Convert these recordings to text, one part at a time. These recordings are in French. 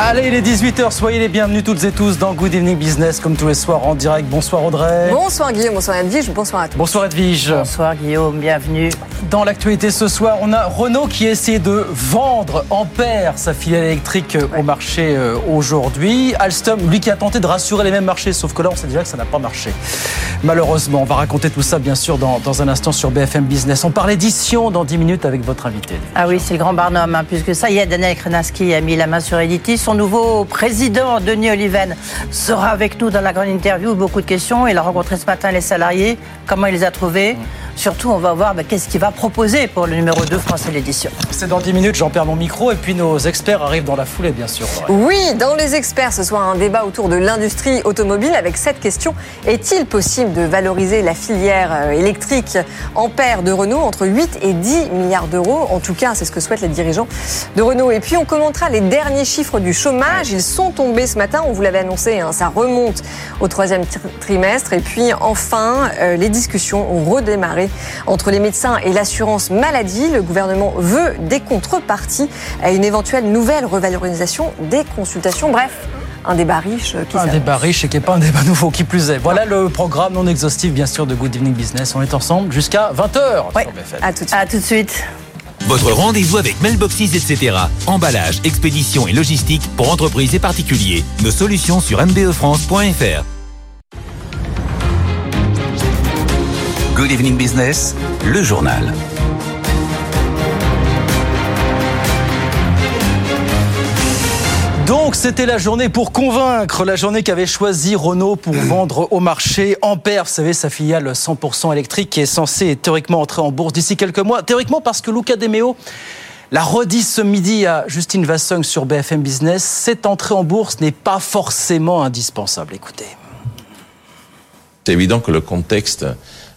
Allez, il est 18h, soyez les bienvenus toutes et tous dans Good Evening Business, comme tous les soirs en direct. Bonsoir Audrey. Bonsoir Guillaume, bonsoir Edwige, bonsoir à tous. Bonsoir Edwige. Bonsoir Guillaume, bienvenue. Dans l'actualité ce soir, on a Renault qui essaie de vendre Ampère, sa filiale électrique, au marché euh, aujourd'hui. Alstom, lui qui a tenté de rassurer les mêmes marchés, sauf que là, on sait déjà que ça n'a pas marché. Malheureusement, on va raconter tout ça, bien sûr, dans, dans un instant sur BFM Business. On parle édition dans 10 minutes avec votre invité. Ah oui, c'est le grand Barnum, hein, puisque ça y est, Daniel Krenaski a mis la main sur Editis. Son nouveau président, Denis Oliven, sera avec nous dans la grande interview. Beaucoup de questions. Il a rencontré ce matin les salariés. Comment il les a trouvés? Surtout, on va voir bah, qu'est-ce qu'il va proposer pour le numéro 2 Français l'édition. C'est dans 10 minutes, j'en perds mon micro et puis nos experts arrivent dans la foulée, bien sûr. Oui, dans les experts, ce soir un débat autour de l'industrie automobile avec cette question. Est-il possible de valoriser la filière euh, électrique Ampère de Renault entre 8 et 10 milliards d'euros? En tout cas, c'est ce que souhaitent les dirigeants de Renault. Et puis, on commentera les derniers chiffres du chômage. Ils sont tombés ce matin, on vous l'avait annoncé, hein, ça remonte au troisième trimestre. Et puis, enfin, euh, les discussions ont redémarré entre les médecins et l'assurance maladie. Le gouvernement veut des contreparties à une éventuelle nouvelle revalorisation des consultations. Bref, un débat riche qui Un débat riche et qui n'est pas un débat nouveau, qui plus est. Voilà le programme non exhaustif, bien sûr, de Good Evening Business. On est ensemble jusqu'à 20h ouais. À tout de suite. À tout de suite. Votre rendez-vous avec Mailboxes, etc. Emballage, expédition et logistique pour entreprises et particuliers. Nos solutions sur mbefrance.fr. Good Evening Business, le journal. Donc c'était la journée pour convaincre, la journée qu'avait choisi Renault pour vendre au marché Ampère, vous savez, sa filiale 100% électrique qui est censée théoriquement entrer en bourse d'ici quelques mois. Théoriquement parce que Luca De Meo l'a redit ce midi à Justine Vassung sur BFM Business, cette entrée en bourse n'est pas forcément indispensable. Écoutez. C'est évident que le contexte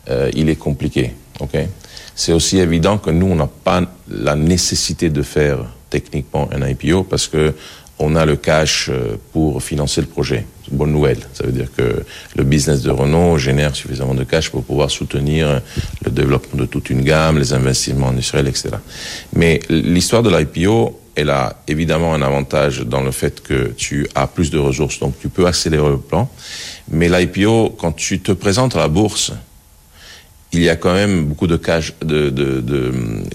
euh, il est compliqué. Okay c'est aussi évident que nous, on n'a pas la nécessité de faire techniquement un IPO parce que on a le cash euh, pour financer le projet. Bonne nouvelle. Ça veut dire que le business de Renault génère suffisamment de cash pour pouvoir soutenir le développement de toute une gamme, les investissements industriels, etc. Mais l'histoire de l'IPO, elle a évidemment un avantage dans le fait que tu as plus de ressources, donc tu peux accélérer le plan. Mais l'IPO, quand tu te présentes à la bourse, il y a quand même beaucoup de cases, de,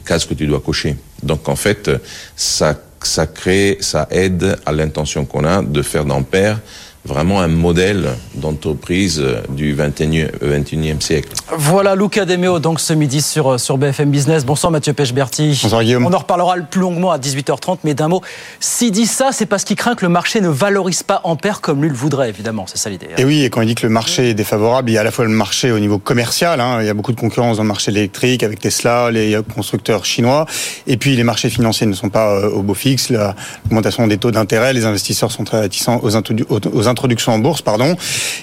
cases que tu dois cocher. Donc en fait, ça, ça crée, ça aide à l'intention qu'on a de faire d'Ampère vraiment un modèle d'entreprise du 21e, 21e, siècle. Voilà Luca Demeo donc ce midi sur, sur BFM Business. Bonsoir Mathieu Pechberti. Bonsoir Guillaume. On en reparlera plus longuement à 18h30, mais d'un mot, s'il dit ça, c'est parce qu'il craint que le marché ne valorise pas Ampère comme lui le voudrait, évidemment. C'est ça l'idée. Et oui, et quand il dit que le marché est défavorable, il y a à la fois le marché au niveau commercial, hein, il y a beaucoup de concurrence dans le marché électrique avec Tesla, les constructeurs chinois, et puis les marchés financiers ne sont pas au beau fixe, l'augmentation des taux d'intérêt, les investisseurs sont très réticents aux, aux introduction en bourse, pardon.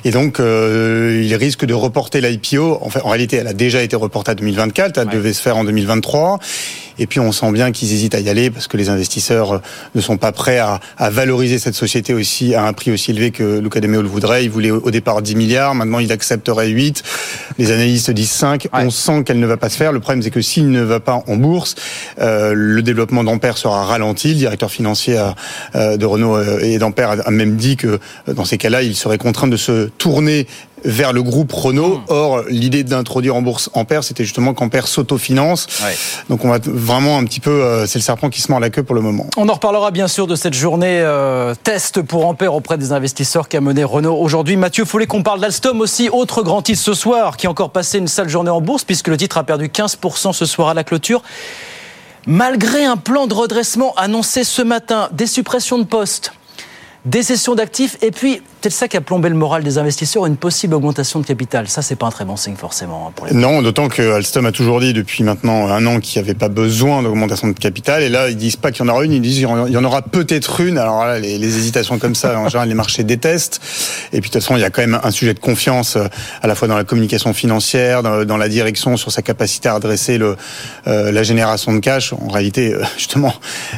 Et donc, euh, il risque de reporter l'IPO. En, fait, en réalité, elle a déjà été reportée à 2024. Elle ouais. devait se faire en 2023. Et puis on sent bien qu'ils hésitent à y aller parce que les investisseurs ne sont pas prêts à, à valoriser cette société aussi à un prix aussi élevé que Luca De Meo le voudrait. Il voulait au départ 10 milliards, maintenant il accepterait 8. Les analystes disent 5. Ouais. On sent qu'elle ne va pas se faire. Le problème c'est que s'il ne va pas en bourse, euh, le développement d'Ampère sera ralenti. Le directeur financier euh, de Renault et d'Ampère a même dit que dans ces cas-là, il serait contraint de se tourner vers le groupe Renault. Mmh. Or, l'idée d'introduire en bourse Ampère, c'était justement qu'Ampère s'autofinance. Ouais. Donc on va vraiment un petit peu, euh, c'est le serpent qui se mord la queue pour le moment. On en reparlera bien sûr de cette journée euh, test pour Ampère auprès des investisseurs qu'a mené Renault aujourd'hui. Mathieu Follet, qu'on parle d'Alstom aussi, autre grand titre ce soir, qui a encore passé une sale journée en bourse, puisque le titre a perdu 15% ce soir à la clôture. Malgré un plan de redressement annoncé ce matin, des suppressions de postes, des cessions d'actifs et puis peut-être ça qui a plombé le moral des investisseurs, une possible augmentation de capital. Ça, c'est pas un très bon signe forcément. Hein, pour les non, d'autant que Alstom a toujours dit depuis maintenant un an qu'il n'y avait pas besoin d'augmentation de capital. Et là, ils disent pas qu'il y en aura une, ils disent qu'il y en aura peut-être une. Alors là, les, les hésitations comme ça, en général, les marchés détestent. Et puis de toute façon, il y a quand même un sujet de confiance euh, à la fois dans la communication financière, dans, la direction, sur sa capacité à adresser le, euh, la génération de cash. En réalité, euh, justement,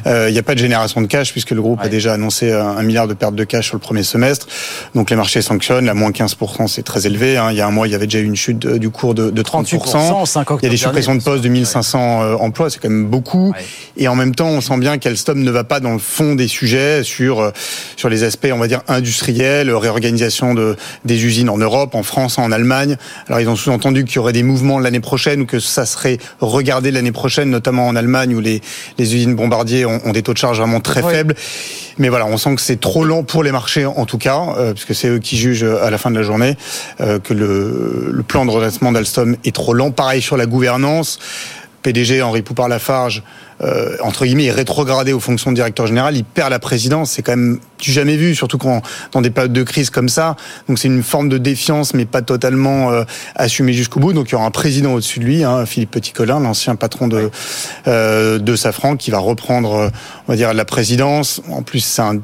il n'y a pas de génération de cash puisque le groupe a déjà annoncé un, milliard de pertes de cash sur le premier semestre. Donc les marchés sanctionnent. La moins 15%, c'est très élevé. Hein. Il y a un mois, il y avait déjà eu une chute du cours de, de 30%. il y a des suppressions de postes de 1500 emplois, c'est quand même beaucoup. Et en même temps, on sent bien qu'Alstom ne va pas dans le fond des sujets sur sur les aspects, on va dire industriels, réorganisation de des usines en Europe, en France, en Allemagne. Alors ils ont sous-entendu qu'il y aurait des mouvements l'année prochaine ou que ça serait regardé l'année prochaine, notamment en Allemagne où les, les usines bombardiers ont, des taux de charge vraiment très faibles. Mais voilà, on sent que c'est trop lent pour les marchés en tout cas, euh, puisque c'est eux qui jugent à la fin de la journée euh, que le, le plan de redressement d'Alstom est trop lent. Pareil sur la gouvernance. PDG Henri Poupard-Lafarge euh, entre guillemets, est rétrogradé aux fonctions de directeur général, il perd la présidence. C'est quand même du jamais vu, surtout quand dans des périodes de crise comme ça. Donc c'est une forme de défiance, mais pas totalement euh, assumée jusqu'au bout. Donc il y aura un président au-dessus de lui, hein, Philippe Petit-Colin, l'ancien patron de euh, de Safran, qui va reprendre, on va dire, la présidence. En plus, c'est un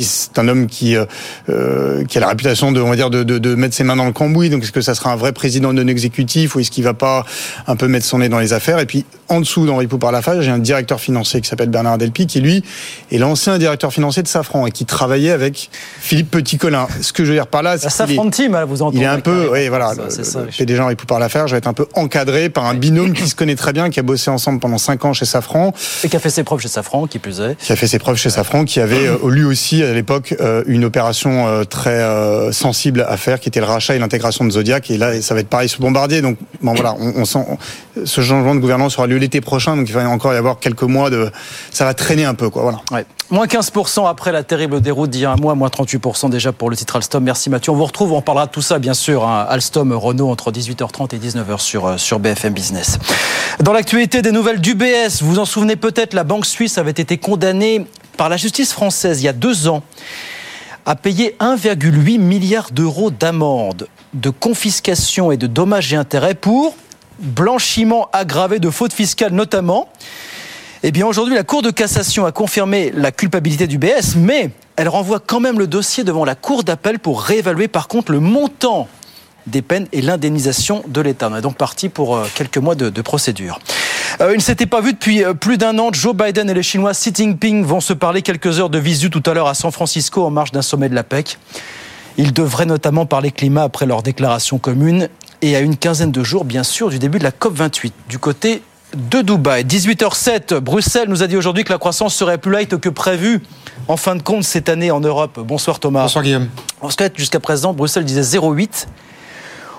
c'est un homme qui euh, euh, qui a la réputation de on va dire de, de, de, mettre ses mains dans le cambouis. Donc est-ce que ça sera un vrai président non exécutif ou est-ce qu'il va pas un peu mettre son nez dans les affaires? Et puis en dessous d'Henri Poupard-Lafarge j'ai un directeur financier qui s'appelle Bernard Delpy qui lui est l'ancien directeur financier de Safran et qui travaillait avec Philippe Petit-Colin. Ce que je veux dire par là c'est Safran team hein, vous entendez il est un peu oui voilà ça, le, PDG Henri Poupard-Lafarge va être un peu encadré par un binôme qui se connaît très bien qui a bossé ensemble pendant 5 ans chez Safran. Et qui a fait ses preuves chez Safran qui plus est. Qui a fait ses preuves chez Safran qui avait euh, lui aussi à l'époque euh, une opération euh, très euh, sensible à faire, qui était le rachat et l'intégration de Zodiac. Et là, ça va être pareil sur Bombardier. Donc, bon, voilà, on, sent ce changement de gouvernance aura lieu l'été prochain. Donc, il va encore y avoir quelques mois de, ça va traîner un peu, quoi. Voilà. Moins 15% après la terrible déroute d'il y a un mois, moins 38% déjà pour le titre Alstom. Merci Mathieu. On vous retrouve, on parlera de tout ça bien sûr, hein. Alstom, Renault entre 18h30 et 19h sur, sur BFM Business. Dans l'actualité des nouvelles d'UBS, vous en souvenez peut-être, la banque suisse avait été condamnée par la justice française il y a deux ans à payer 1,8 milliard d'euros d'amende, de confiscation et de dommages et intérêts pour blanchiment aggravé de fautes fiscales notamment. Eh bien aujourd'hui, la Cour de cassation a confirmé la culpabilité du BS, mais elle renvoie quand même le dossier devant la Cour d'appel pour réévaluer par contre le montant des peines et l'indemnisation de l'État. On est donc parti pour euh, quelques mois de, procédure. Euh, il ne s'était pas vu depuis euh, plus d'un an. Joe Biden et les Chinois Xi Jinping vont se parler quelques heures de visu tout à l'heure à San Francisco en marge d'un sommet de la PEC. Ils devraient notamment parler climat après leur déclaration commune et à une quinzaine de jours, bien sûr, du début de la COP28. Du côté de Dubaï. 18h07, Bruxelles nous a dit aujourd'hui que la croissance serait plus light que prévu en fin de compte cette année en Europe. Bonsoir Thomas. Bonsoir Guillaume. En fait, jusqu'à présent, Bruxelles disait 0,8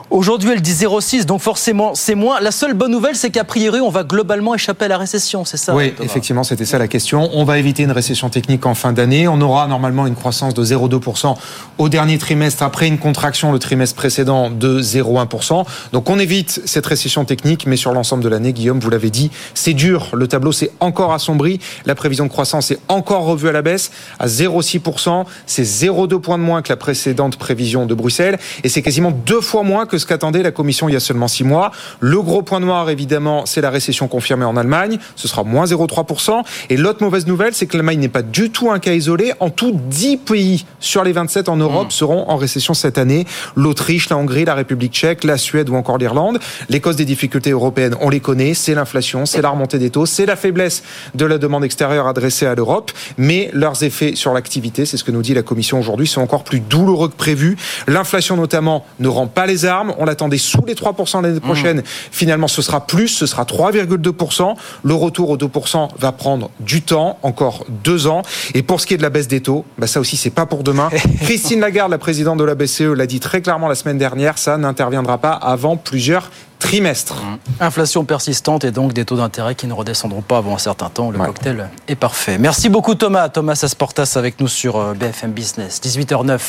Aujourd'hui, elle dit 0,6, donc forcément, c'est moins. La seule bonne nouvelle, c'est qu'a priori, on va globalement échapper à la récession, c'est ça Oui, effectivement, c'était ça la question. On va éviter une récession technique en fin d'année. On aura normalement une croissance de 0,2% au dernier trimestre, après une contraction le trimestre précédent de 0,1%. Donc on évite cette récession technique, mais sur l'ensemble de l'année, Guillaume, vous l'avez dit, c'est dur. Le tableau s'est encore assombri. La prévision de croissance est encore revue à la baisse, à 0,6%. C'est 0,2 points de moins que la précédente prévision de Bruxelles. Et c'est quasiment deux fois moins que ce qu'attendait la Commission il y a seulement six mois. Le gros point noir, évidemment, c'est la récession confirmée en Allemagne. Ce sera moins 0,3%. Et l'autre mauvaise nouvelle, c'est que l'Allemagne n'est pas du tout un cas isolé. En tout, 10 pays sur les 27 en Europe mmh. seront en récession cette année. L'Autriche, la Hongrie, la République tchèque, la Suède ou encore l'Irlande. Les causes des difficultés européennes, on les connaît. C'est l'inflation, c'est la remontée des taux, c'est la faiblesse de la demande extérieure adressée à l'Europe. Mais leurs effets sur l'activité, c'est ce que nous dit la Commission aujourd'hui, sont encore plus douloureux que prévu. L'inflation notamment ne rend pas les armes on l'attendait sous les 3% l'année prochaine. Finalement, ce sera plus, ce sera 3,2%. Le retour aux 2% va prendre du temps, encore deux ans. Et pour ce qui est de la baisse des taux, bah ça aussi, c'est pas pour demain. Christine Lagarde, la présidente de la BCE, l'a dit très clairement la semaine dernière, ça n'interviendra pas avant plusieurs trimestres. Mmh. Inflation persistante et donc des taux d'intérêt qui ne redescendront pas avant un certain temps. Le cocktail est parfait. Merci beaucoup Thomas. Thomas Asportas avec nous sur euh, BFM Business. 18h09,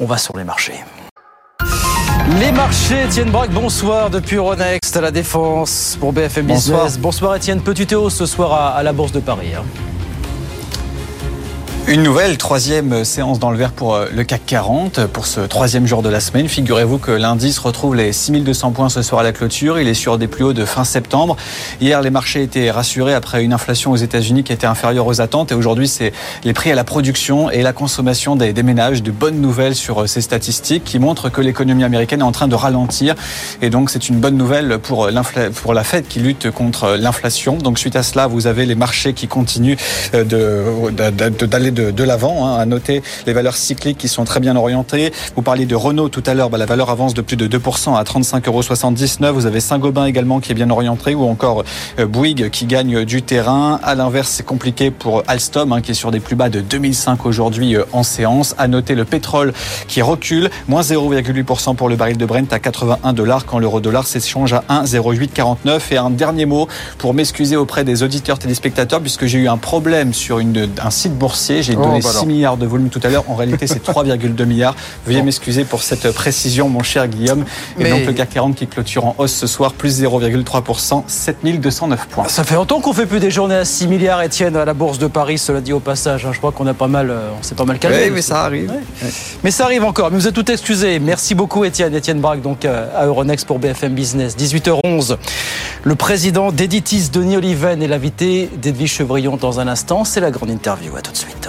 on va sur les marchés. Les marchés, Étienne Braque, bonsoir depuis Euronext à la Défense pour BFM Business. Bonsoir, Étienne, petit Théo ce soir à, la Bourse de Paris. Hein? Une nouvelle troisième séance dans le vert pour euh, le CAC 40 pour ce troisième jour de la semaine. Figurez-vous que l'indice retrouve les 6200 points ce soir à la clôture. Il est sur des plus hauts de fin septembre. Hier, les marchés étaient rassurés après une inflation aux États-Unis qui était inférieure aux attentes. Et aujourd'hui, c'est les prix à la production et la consommation des, ménages. De bonnes nouvelles sur euh, ces statistiques qui montrent que l'économie américaine est en train de ralentir. Et donc, c'est une bonne nouvelle pour, euh, pour la Fed qui lutte contre l'inflation. Donc, suite à cela, vous avez les marchés qui continuent d'aller de, de l'avant. Hein. À noter les valeurs cycliques qui sont très bien orientées. Vous parliez de Renault tout à l'heure. Bah, la valeur avance de plus de 2% à 35,79 euros. Vous avez Saint-Gobain également qui est bien orienté ou encore euh, Bouygues qui gagne du terrain. À l'inverse, c'est compliqué pour Alstom hein, qui est sur des plus bas de 2005 aujourd'hui euh, en séance. À noter le pétrole qui recule, moins 0,8% pour le baril de Brent à 81 dollars quand l'euro dollar s'échange à 1,0849. Et un dernier mot pour m'excuser auprès des auditeurs téléspectateurs puisque j'ai eu un problème sur une, un site boursier. J'ai donné 6 milliards de volume tout à l'heure. En réalité, c'est 3,2 milliards. Veuillez m'excuser pour cette précision, mon cher Guillaume. Et donc le CAC 40 qui clôture en hausse ce soir, plus 0,3%, 7209 points. Ça fait longtemps qu'on fait plus des journées à 6 milliards, Étienne, à la Bourse de Paris, cela dit au passage. Hein. Je crois qu'on a pas mal, euh, on s'est pas mal calmé. Oui, mais ça arrive. Mais ça arrive encore. Mais vous êtes tout excusé. Merci beaucoup, Étienne. Étienne Braque, donc euh, à Euronext pour BFM Business. 18h11. Le président d'Editis, Denis Oliven, est l'invité d'Edwige Chevrillon dans un instant. C'est la grande interview. À tout de suite.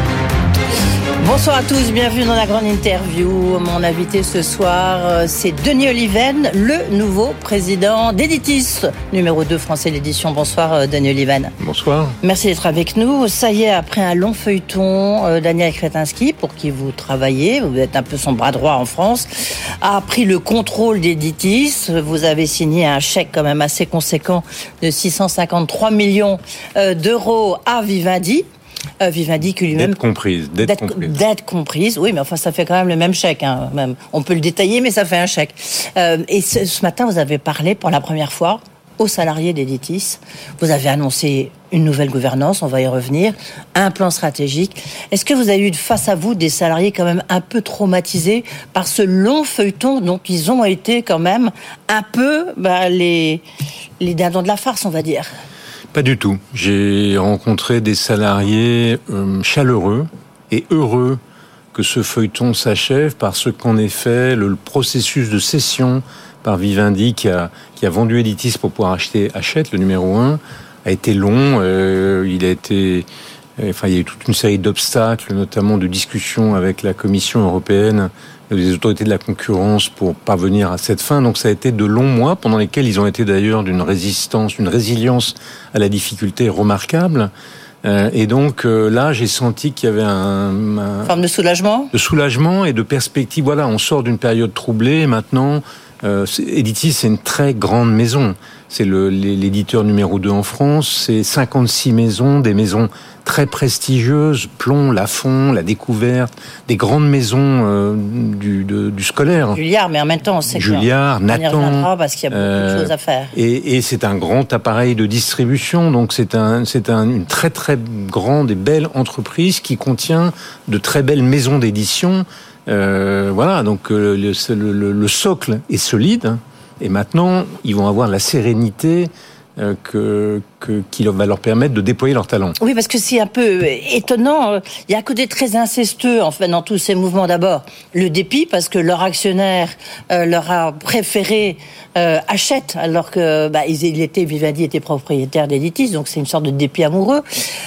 Bonsoir à tous, bienvenue dans la grande interview. Mon invité ce soir, euh, c'est Denis Oliven, le nouveau président d'Editis, numéro 2 français d'édition. Bonsoir euh, Denis Oliven. Bonsoir. Merci d'être avec nous. Ça y est, après un long feuilleton, euh, Daniel Kretinsky, pour qui vous travaillez, vous êtes un peu son bras droit en France, a pris le contrôle d'Editis. Vous avez signé un chèque quand même assez conséquent de 653 millions d'euros à Vivendi euh, Vivendi qui lui-même... Dette comprise. Dette comprise. Comprise, oui, mais enfin, ça fait quand même le même chèque. Hein, même. On peut le détailler, mais ça fait un chèque. Euh, et ce, matin, vous avez parlé pour la première fois aux salariés d'Editis. Vous avez annoncé une nouvelle gouvernance, on va y revenir, un plan stratégique. Est-ce que vous avez eu face à vous des salariés quand même un peu traumatisés par ce long feuilleton dont ils ont été quand même un peu bah, les, les dindons de la farce, on va dire? Pas du tout. J'ai rencontré des salariés euh, chaleureux et heureux que ce feuilleton s'achève parce qu'en effet, le, processus de cession par Vivendi qui a, vendu Editis pour pouvoir acheter Hachette, le numéro 1, a été long. Euh, il a été Enfin, il y a eu toute une série d'obstacles, notamment de discussions avec la Commission européenne des autorités de la concurrence pour parvenir à cette fin. Donc ça a été de longs mois pendant lesquels ils ont été d'ailleurs d'une résistance, d'une résilience à la difficulté remarquable. Euh, et donc euh, là, j'ai senti qu'il y avait un, un, forme de soulagement, de soulagement et de perspective. Voilà, on sort d'une période troublée. Et maintenant, euh, Editis, c'est une très grande maison. C'est l'éditeur numéro 2 en France. C'est 56 maisons, des maisons très prestigieuses, Plomb, Lafont, La Découverte, des grandes maisons euh, du, du, scolaire. Juliard, mais en même temps, c'est Juliard, Nathan. parce qu'il y a beaucoup de euh, choses à faire. Et, et c'est un grand appareil de distribution, donc c'est un, c'est un, une très très grande et belle entreprise qui contient de très belles maisons d'édition. Euh, voilà, donc euh, le, le, le, socle est solide. Et maintenant, ils vont avoir la sérénité que, que, qui va leur permettre de déployer leur talent. Oui, parce que c'est un peu étonnant. Il y a un côté très incestueux en fait dans tous ces mouvements. D'abord, le dépit parce que leur actionnaire euh, leur a préféré euh, achète alors que bah, il était Vivendi était propriétaire d'Editis, donc c'est une sorte de dépit amoureux.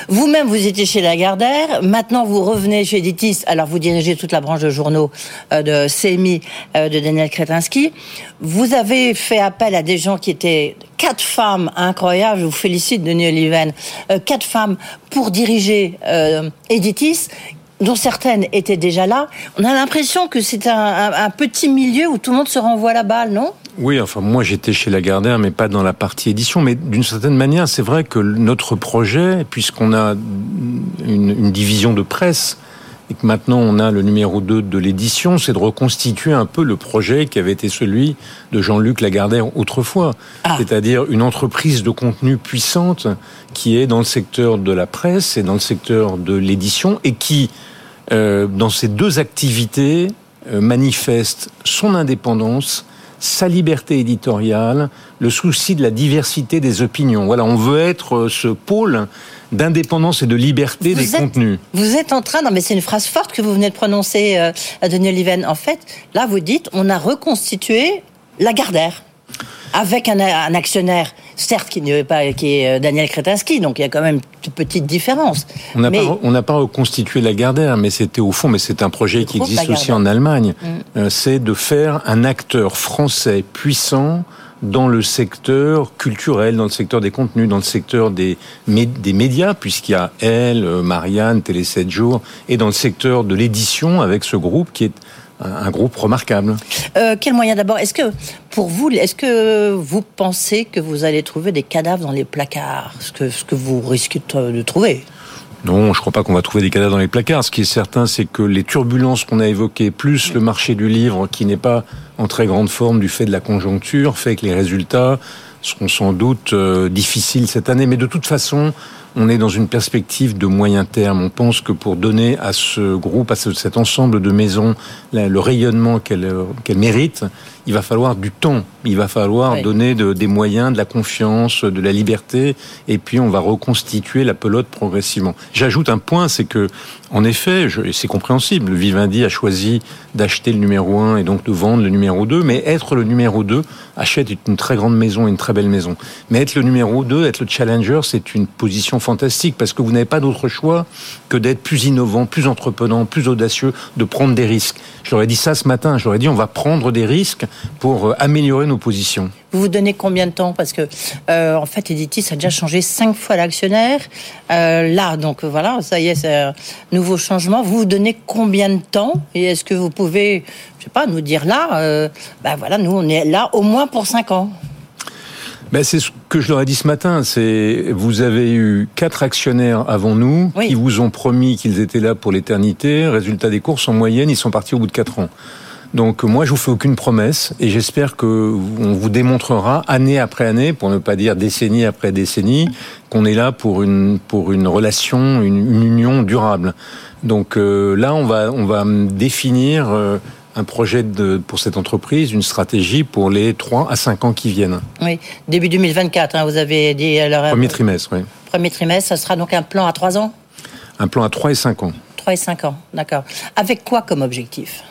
Vous-même, vous étiez chez Lagardère. Maintenant, vous revenez chez Editis. Alors, vous dirigez toute la branche de journaux de CMI de Daniel Kretinsky. Vous avez fait appel à des gens qui étaient quatre femmes incroyables, je vous félicite Denis Oliven, euh, quatre femmes pour diriger euh, Editis dont certaines étaient déjà là. On a l'impression que c'est un, petit milieu où tout le monde se renvoie la balle, non? Oui, enfin moi j'étais chez Lagardère, mais pas dans la partie édition. Mais d'une certaine manière, c'est vrai que notre projet, puisqu'on a une, division de presse et que maintenant on a le numéro 2 de l'édition, c'est de reconstituer un peu le projet qui avait été celui de Jean-Luc Lagardère autrefois. Ah. C'est-à-dire une entreprise de contenu puissante qui est dans le secteur de la presse et dans le secteur de l'édition et qui, euh, dans ces deux activités, euh, manifeste son indépendance, sa liberté éditoriale, le souci de la diversité des opinions. Voilà, on veut être euh, ce pôle d'indépendance et de liberté des contenus. Vous êtes en train, non mais c'est une phrase forte que vous venez de prononcer, euh, à Denis Oliven. En fait, là vous dites, on a reconstitué la Gardère avec un, actionnaire, certes qui n'est pas qui est euh, Daniel Kretinsky, donc il y a quand même une petite différence. On n'a pas, pas reconstitué la Gardère, mais c'était au fond, mais c'est un projet qui existe aussi en Allemagne. Mm. Euh, c'est de faire un acteur français puissant dans le secteur culturel, dans le secteur des contenus, dans le secteur des, des médias, puisqu'il y a Elle, euh, Marianne, Télé 7 jours, et dans le secteur de l'édition avec ce groupe qui est un groupe remarquable. Euh, quel moyen d'abord? Est-ce que pour vous, est-ce que vous pensez que vous allez trouver des cadavres dans les placards, ce que, ce que vous risquez de trouver non, je ne crois pas qu'on va trouver des cadavres dans les placards. Ce qui est certain, c'est que les turbulences qu'on a évoquées, plus le marché du livre qui n'est pas en très grande forme du fait de la conjoncture, fait que les résultats seront sans doute euh, difficiles cette année. Mais de toute façon, on est dans une perspective de moyen terme. On pense que pour donner à ce groupe, à cet ensemble de maisons, le rayonnement qu'elle mérite, il va falloir du temps. Il va falloir donner des moyens, de la confiance, de la liberté, et puis on va reconstituer la pelote progressivement. J'ajoute un point, c'est que, en effet, c'est compréhensible, Vivendi a choisi d'acheter le numéro 1 et donc de vendre le numéro 2, mais être le numéro 2, achète une très grande maison, une très belle maison. Mais être le numéro 2, être le challenger, c'est une position fantastique, parce que vous n'avez pas d'autre choix que d'être plus innovant, plus entreprenant, plus audacieux, de prendre des risques. Je leur ai dit ça ce matin, je dit on va prendre des risques pour euh, améliorer nos positions. Vous vous donnez combien de temps? Parce que, euh, en fait, Editis a déjà changé cinq fois l'actionnaire. Euh, là, donc voilà, ça y est, c'est un nouveau changement. Vous vous donnez combien de temps? Et est-ce que vous pouvez, je sais pas, nous dire là, ben voilà, nous, on est là au moins pour cinq ans ben c'est ce que je leur ai dit ce matin. C'est vous avez eu quatre actionnaires avant nous qui vous ont promis qu'ils étaient là pour l'éternité. Résultat des courses, en moyenne, ils sont partis au bout de quatre ans. Donc moi, je vous fais aucune promesse et j'espère que on vous démontrera année après année, pour ne pas dire décennie après décennie, qu'on est là pour une pour une relation, une, union durable. Donc euh, là, on va on va définir euh, un projet de, pour cette entreprise, une stratégie pour les 3 à 5 ans qui viennent. Oui, début 2024, hein, vous avez dit. Alors, premier trimestre, oui. Premier trimestre, ça sera donc un plan à 3 ans? Un plan à 3 et 5 ans. 3 et 5 ans, d'accord. Avec quoi comme objectif?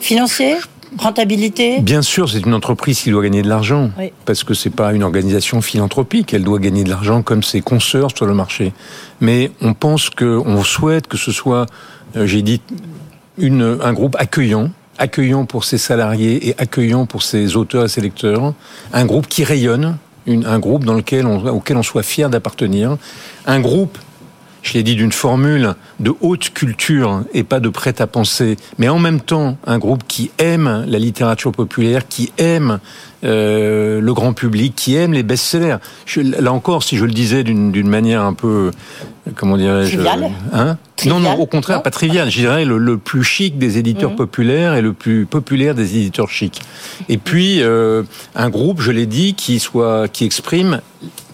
Financier? Rentabilité? Bien sûr, c'est une entreprise qui doit gagner de l'argent, parce que c'est pas une organisation philanthropique. Elle doit gagner de l'argent comme ses consoeurs sur le marché. Mais on pense que, on souhaite que ce soit, euh, j'ai dit, une, un groupe accueillant, accueillant pour ses salariés et accueillant pour ses auteurs et ses lecteurs, un groupe qui rayonne, un groupe dans lequel on, auquel on soit fier d'appartenir, un groupe je l'ai dit, d'une formule de haute culture et pas de prêt-à-penser, mais en même temps un groupe qui aime la littérature populaire, qui aime euh, le grand public, qui aime les best-sellers. là encore, si je le disais d'une manière un peu, comment dirais-je, hein? Non, non, au contraire, pas trivial. Je dirais le, plus chic des éditeurs mmh. populaires et le plus populaire des éditeurs chics. Et puis euh, un groupe, je l'ai dit, qui soit, qui exprime,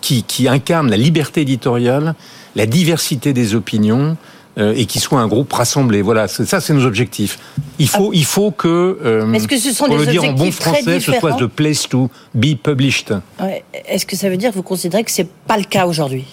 qui, qui incarne la liberté éditoriale la diversité des opinions euh, et qui soit un groupe rassemblé. Voilà, ça, c'est nos objectifs. Il faut, il faut que, euh, Est-ce que ce sont pour le dire en bon français, ce soit the place to be published. Est-ce que ça veut dire que vous considérez que c'est pas le cas aujourd'hui?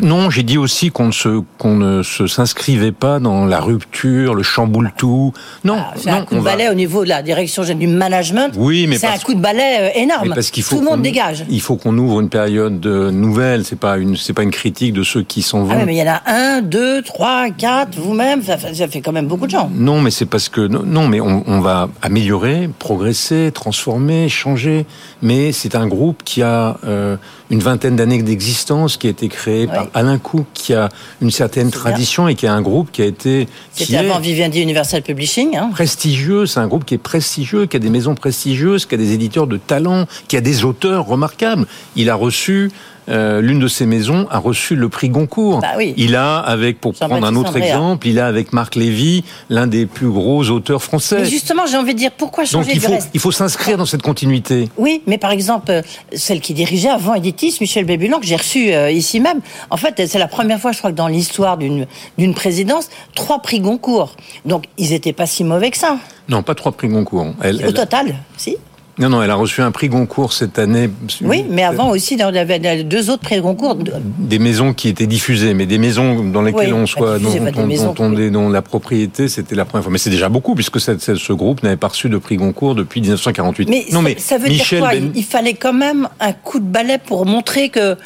Non, j'ai dit aussi qu'on ne se qu'on ne se s'inscrivait pas dans la rupture, le chamboule tout. Non, ah, c'est un coup de balai au niveau de la direction du management. Oui, mais c'est un coup de balai euh, énorme. parce qu'il faut tout le monde dégage. Il faut qu'on ouvre une période nouvelle. C'est pas une c'est pas une critique de ceux qui s'en vont. Ah mais il y en a un, deux, trois, quatre, vous-même. Ça, fait quand même beaucoup de gens. Non, mais c'est parce que non, mais on, on va améliorer, progresser, transformer, changer. Mais c'est un groupe qui a euh, une vingtaine d'années d'existence, qui a été créé par Alain Cook, qui a une certaine tradition et qui a un groupe qui a été... C'était avant Vivendi Universal Publishing. Hein. Prestigieux, c'est un groupe qui est prestigieux, qui a des maisons prestigieuses, qui a des éditeurs de talent, qui a des auteurs remarquables. Il a reçu euh, l'une de ces maisons a reçu le prix Goncourt. Bah oui. Il a, avec, pour prendre un autre Andréa. exemple, il a avec Marc Lévy l'un des plus gros auteurs français. Mais justement, j'ai envie de dire pourquoi Donc changer il du faut, reste il faut s'inscrire dans cette continuité. Oui, mais par exemple, euh, celle qui dirigeait avant Editis, Michel Bébulan, que j'ai reçu euh, ici même. En fait, c'est la première fois, je crois, que dans l'histoire d'une présidence, trois prix Goncourt. Donc, ils étaient pas si mauvais que ça. Non, pas trois prix Goncourt. Elle, Au elle- total, si. Non, non, elle a reçu un prix Goncourt cette année. Oui, mais avant aussi, il y avait deux autres prix Goncourt. Des maisons qui étaient diffusées, mais des maisons dans lesquelles Oui, on soit, dont, des dont- dont la propriété, c'était la première fois. Mais c'est déjà beaucoup, puisque cette- ce groupe n'avait pas reçu de prix Goncourt depuis 1948. Mais, non, ça, mais ça veut Michel dire quoi? Ben- Il il fallait quand même un coup de balai pour montrer que,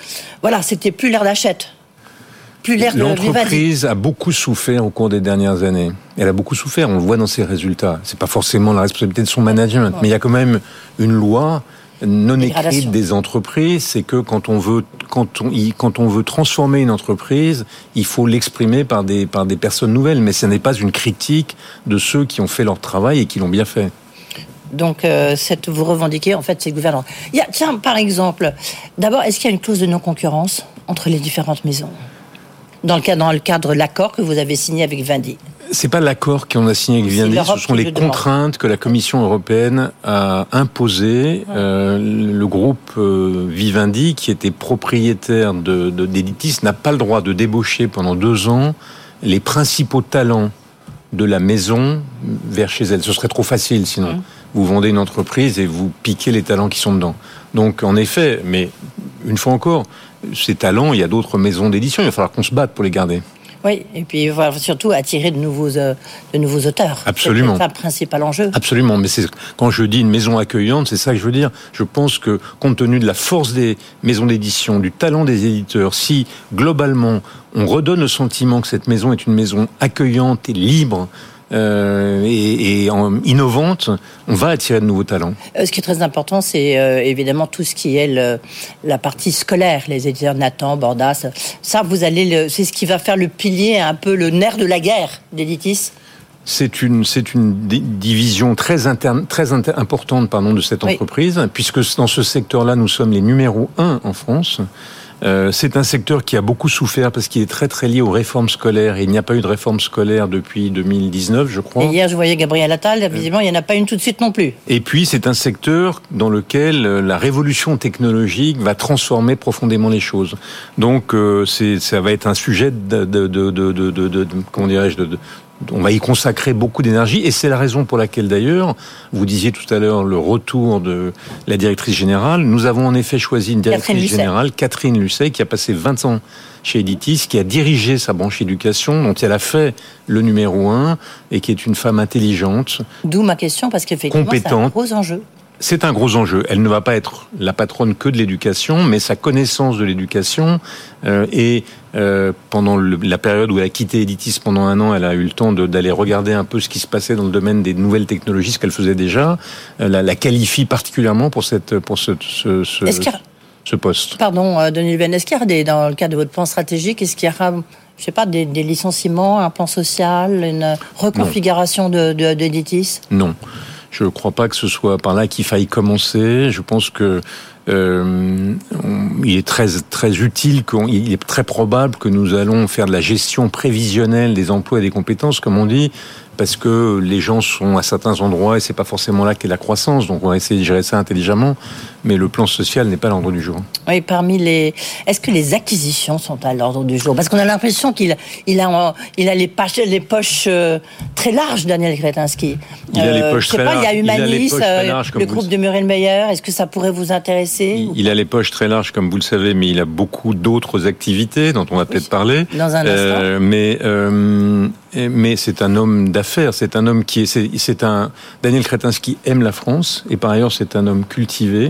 voilà, c'était plus l'air d'achète. Plus l'air de Vivaldi. L'entreprise a beaucoup souffert au cours des dernières années. Elle a beaucoup souffert, on le voit dans ses résultats. C'est pas forcément la responsabilité de son management, mais il y a quand même une loi non écrite des entreprises, c'est que quand on veut quand on y- quand on veut transformer une entreprise, il faut l'exprimer par des par des personnes nouvelles, mais ce n'est pas une critique de ceux qui ont fait leur travail et qui l'ont bien fait. Donc, euh, cette, vous revendiquez, en fait. Il y a, tiens, par exemple, d'abord, est-ce qu'il y a une clause de non-concurrence entre les différentes maisons? Dans le, cadre, dans le cadre de l'accord que vous avez signé avec Vindy C'est pas l'accord qu'on a signé avec l'Europe ce sont les contraintes que la Commission européenne a imposées. Euh, le groupe euh, Vivendi, qui était propriétaire de, de- d'Editis, n'a pas le droit de débaucher pendant deux ans les principaux talents de la maison vers chez elle. Ce serait trop facile sinon. Vous vendez une entreprise et vous piquez les talents qui sont dedans. Donc en effet, mais une fois encore, ces talents, il y a d'autres maisons d'édition, il va falloir qu'on se batte pour les garder. Oui, et puis voilà, surtout attirer de nouveaux, euh, de nouveaux auteurs. Absolument. C'est ça le principal enjeu. Absolument, mais c'est quand je dis une maison accueillante, c'est ça que je veux dire. Je pense que compte tenu de la force des maisons d'édition, du talent des éditeurs, si globalement on redonne le sentiment que cette maison est une maison accueillante et libre euh, et, et en- innovante, on va attirer de nouveaux talents. Euh, Ce qui est très important, c'est euh, évidemment tout ce qui est le- la partie scolaire, les éditeurs Nathan, Bordas. Ça, vous allez, le- c'est ce qui va faire le pilier, un peu le nerf de la guerre d'Editis. C'est une, c'est une di- division très, interne, très inter- importante pardon, de cette Oui. entreprise, puisque dans ce secteur-là, nous sommes les numéros un en France. Euh, c'est un secteur qui a beaucoup souffert parce qu'il est très très lié aux réformes scolaires. Et il n'y a pas eu de réforme scolaire depuis 2019, je crois. Et hier, je voyais Gabriel Attal, visiblement, il n'y en a pas une tout de suite non plus. Et puis, c'est un secteur dans lequel euh, la révolution technologique va transformer profondément les choses. Donc, euh, ça va être un sujet de, de, de, de, comment dirais-je, de- on va y consacrer beaucoup d'énergie. Et c'est la raison pour laquelle, d'ailleurs, vous disiez tout à l'heure le retour de la directrice générale. Nous avons en effet choisi une Catherine directrice Lucet. générale, Catherine Lucet, qui a passé 20 ans chez Editis, qui a dirigé sa branche éducation, dont elle a fait le numéro un, et qui est une femme intelligente, D'où ma question, parce qu'effectivement, un Compétente. gros enjeu. C'est un gros enjeu. Elle ne va pas être la patronne que de l'éducation, mais sa connaissance de l'éducation euh, et euh, pendant le- la période où elle a quitté Editis pendant un an, elle a eu le temps d'aller regarder un peu ce qui se passait dans le domaine des nouvelles technologies, ce qu'elle faisait déjà. Euh, la, la qualifie particulièrement pour cette pour ce a- poste. Pardon, euh, Denis Leben, est-ce qu'il y a des, dans le cadre de votre plan stratégique, est-ce qu'il y aura, je sais pas, des, des licenciements, un plan social, une reconfiguration de, de, d'Editis? Non. Je ne crois pas que ce soit par là qu'il faille commencer. Je pense que euh, il est très très utile, qu'on- il est très probable que nous allons faire de la gestion prévisionnelle des emplois et des compétences, comme on dit, parce que les gens sont à certains endroits et c'est pas forcément là qu'est la croissance. Donc on va essayer de gérer ça intelligemment, mais le plan social n'est pas à l'ordre du jour. Oui, parmi les. Est-ce que les acquisitions sont à l'ordre du jour? Parce qu'on a l'impression qu'il il a, il a les, poches, les poches euh, très larges, Daniel Kretinsky. Il a les poches je sais très pas, Il y a larges. Il a les Humanis, poches très euh, larges, comme le groupe de Muriel Meyer. Est-ce que ça pourrait vous intéresser Il a les poches très larges, comme vous le savez, mais il a beaucoup d'autres activités dont on va peut-être parler. Dans un Euh, mais euh, mais c'est un homme d'affaires. C'est un homme qui est. C'est un Daniel Kretinsky aime la France et par ailleurs c'est un homme cultivé.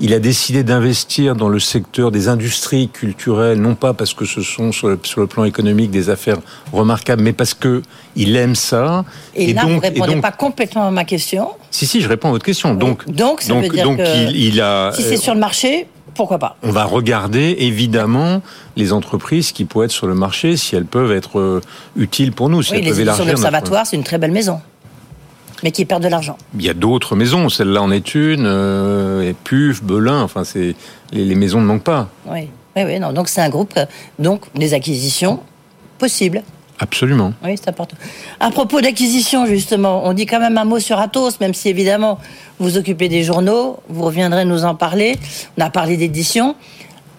Il a décidé d'investir dans le secteur des industries culturelles, non pas parce que ce sont sur le, sur le plan économique des affaires remarquables, mais parce que il aime ça. Et, là, vous donc- ne répondez donc- pas complètement à ma question. Si si, je réponds à votre question. Donc Donc, ça donc veut dire donc que il, il a. si c'est sur le marché, pourquoi pas? On va regarder évidemment les entreprises qui pourraient être sur le marché si elles peuvent être euh, utiles pour nous, si Oui, elles les éditions notre- d'Observatoire, c'est une très belle maison. Mais qui perd de l'argent. Il y a d'autres maisons, celle-là en est une, euh, et Puf, Belin, enfin c'est les, les maisons ne manquent pas. Oui. Oui, oui, non. Donc c'est un groupe, euh, donc des acquisitions possibles. Absolument. Oui, c'est important. À propos d'acquisition, justement, on dit quand même un mot sur Atos, même si évidemment vous occupez des journaux, vous reviendrez nous en parler. On a parlé d'édition.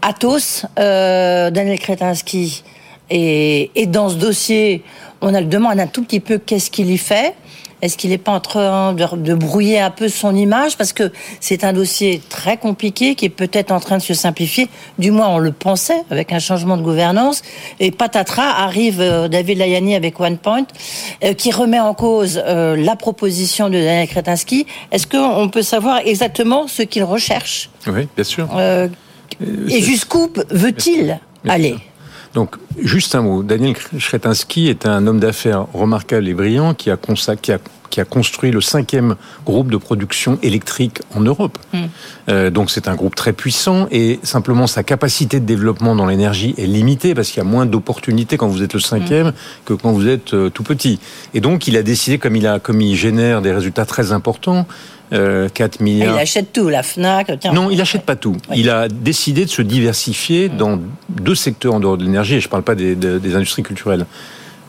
Atos, euh, Daniel Kretinsky, et, et dans ce dossier, on a le demande un tout petit peu qu'est-ce qu'il y fait? Est-ce qu'il n'est pas en train de, de, brouiller un peu son image? Parce que c'est un dossier très compliqué qui est peut-être en train de se simplifier. Du moins, on le pensait avec un changement de gouvernance. Et patatras, arrive euh, David Layani avec OnePoint, euh, qui remet en cause euh, la proposition de Daniel Kretinsky. Est-ce qu'on peut savoir exactement ce qu'il recherche? Oui, bien sûr. Et jusqu'où veut-il aller? Donc, juste un mot. Daniel Kretinsky est un homme d'affaires remarquable et brillant qui a, qui, a, qui a, construit le cinquième groupe de production électrique en Europe. Mm. Euh, donc, c'est un groupe très puissant et simplement sa capacité de développement dans l'énergie est limitée parce qu'il y a moins d'opportunités quand vous êtes le cinquième mm. que quand vous êtes euh, tout petit. Et donc, il a décidé, comme il, a, comme il génère des résultats très importants, euh, 4 milliards. il achète tout, la FNAC. Tiens. Non, il achète pas tout. Oui. Il a décidé de se diversifier dans deux secteurs en dehors de l'énergie, et je ne parle pas des, des, des industries culturelles.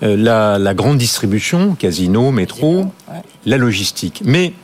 Euh, la, la, grande distribution, casino, métro, ouais. la logistique. Mais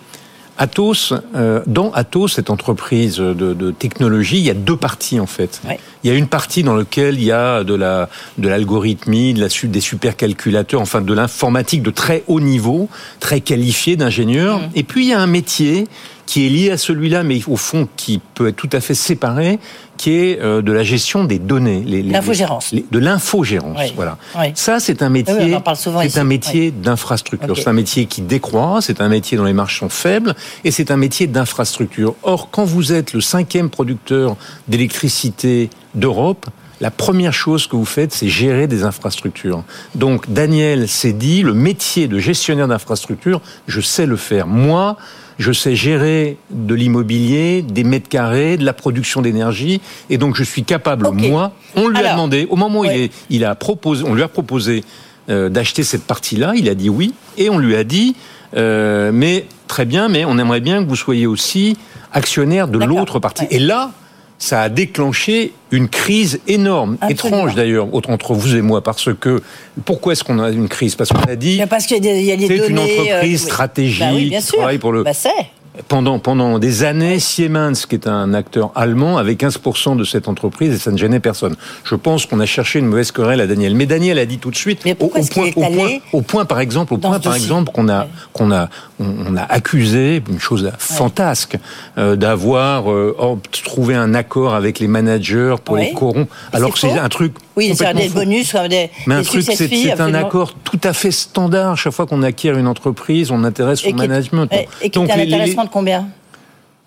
Atos, euh, dans Atos, cette entreprise de, de, technologie, il y a deux parties en fait. Ouais. Il y a une partie dans laquelle il y a de la de l'algorithmie, de la, des supercalculateurs, enfin de l'informatique de très haut niveau, très qualifié d'ingénieurs. Mmh. Et puis il y a un métier qui est lié à celui-là, mais au fond qui peut être tout à fait séparé, qui est euh, de la gestion des données, l'infogérance, de l'infogérance. Oui. Voilà. Oui. Ça, c'est un métier, oui, c'est un métier d'infrastructure. Okay. C'est un métier qui décroît, c'est un métier dont les marges sont faibles, et c'est un métier d'infrastructure. Or, quand vous êtes le cinquième producteur d'électricité d'Europe, la première chose que vous faites, c'est gérer des infrastructures. Donc, Daniel s'est dit, le métier de gestionnaire d'infrastructure, je sais le faire. Moi, je sais gérer de l'immobilier, des mètres carrés, de la production d'énergie, et donc je suis capable, okay. moi, on lui Alors, a demandé, au moment où ouais. il, est, il, a proposé, on lui a proposé euh, d'acheter cette partie-là, il a dit oui, et on lui a dit, euh, mais très bien, mais on aimerait bien que vous soyez aussi actionnaire de l'autre partie. Ouais. Et là, ça a déclenché une crise énorme, Absolument. étrange d'ailleurs, entre vous et moi, parce que pourquoi est-ce qu'on a une crise? Parce qu'on a dit parce qu'il y a des, c'est une données, entreprise euh, stratégique bah oui, bien qui sûr. travaille pour le. Bah c'est pendant, pendant des années, Siemens, qui est un acteur allemand, avait 15% de cette entreprise et ça ne gênait personne. Je pense qu'on a cherché une mauvaise querelle à Daniel. Mais Daniel a dit tout de suite, au, au, point, au, point, au, point, par exemple, au point, par exemple, qu'on a, qu'on a, on, on, a accusé une chose ouais. fantasque euh, d'avoir euh, trouvé un accord avec les managers pour les corrompre, alors que c'est un truc oui, c'est des bonus, des, mais un des truc, c'est un accord tout à fait standard. Chaque fois qu'on acquiert une entreprise, on intéresse son et management. Et, et qui est un intéressement de combien?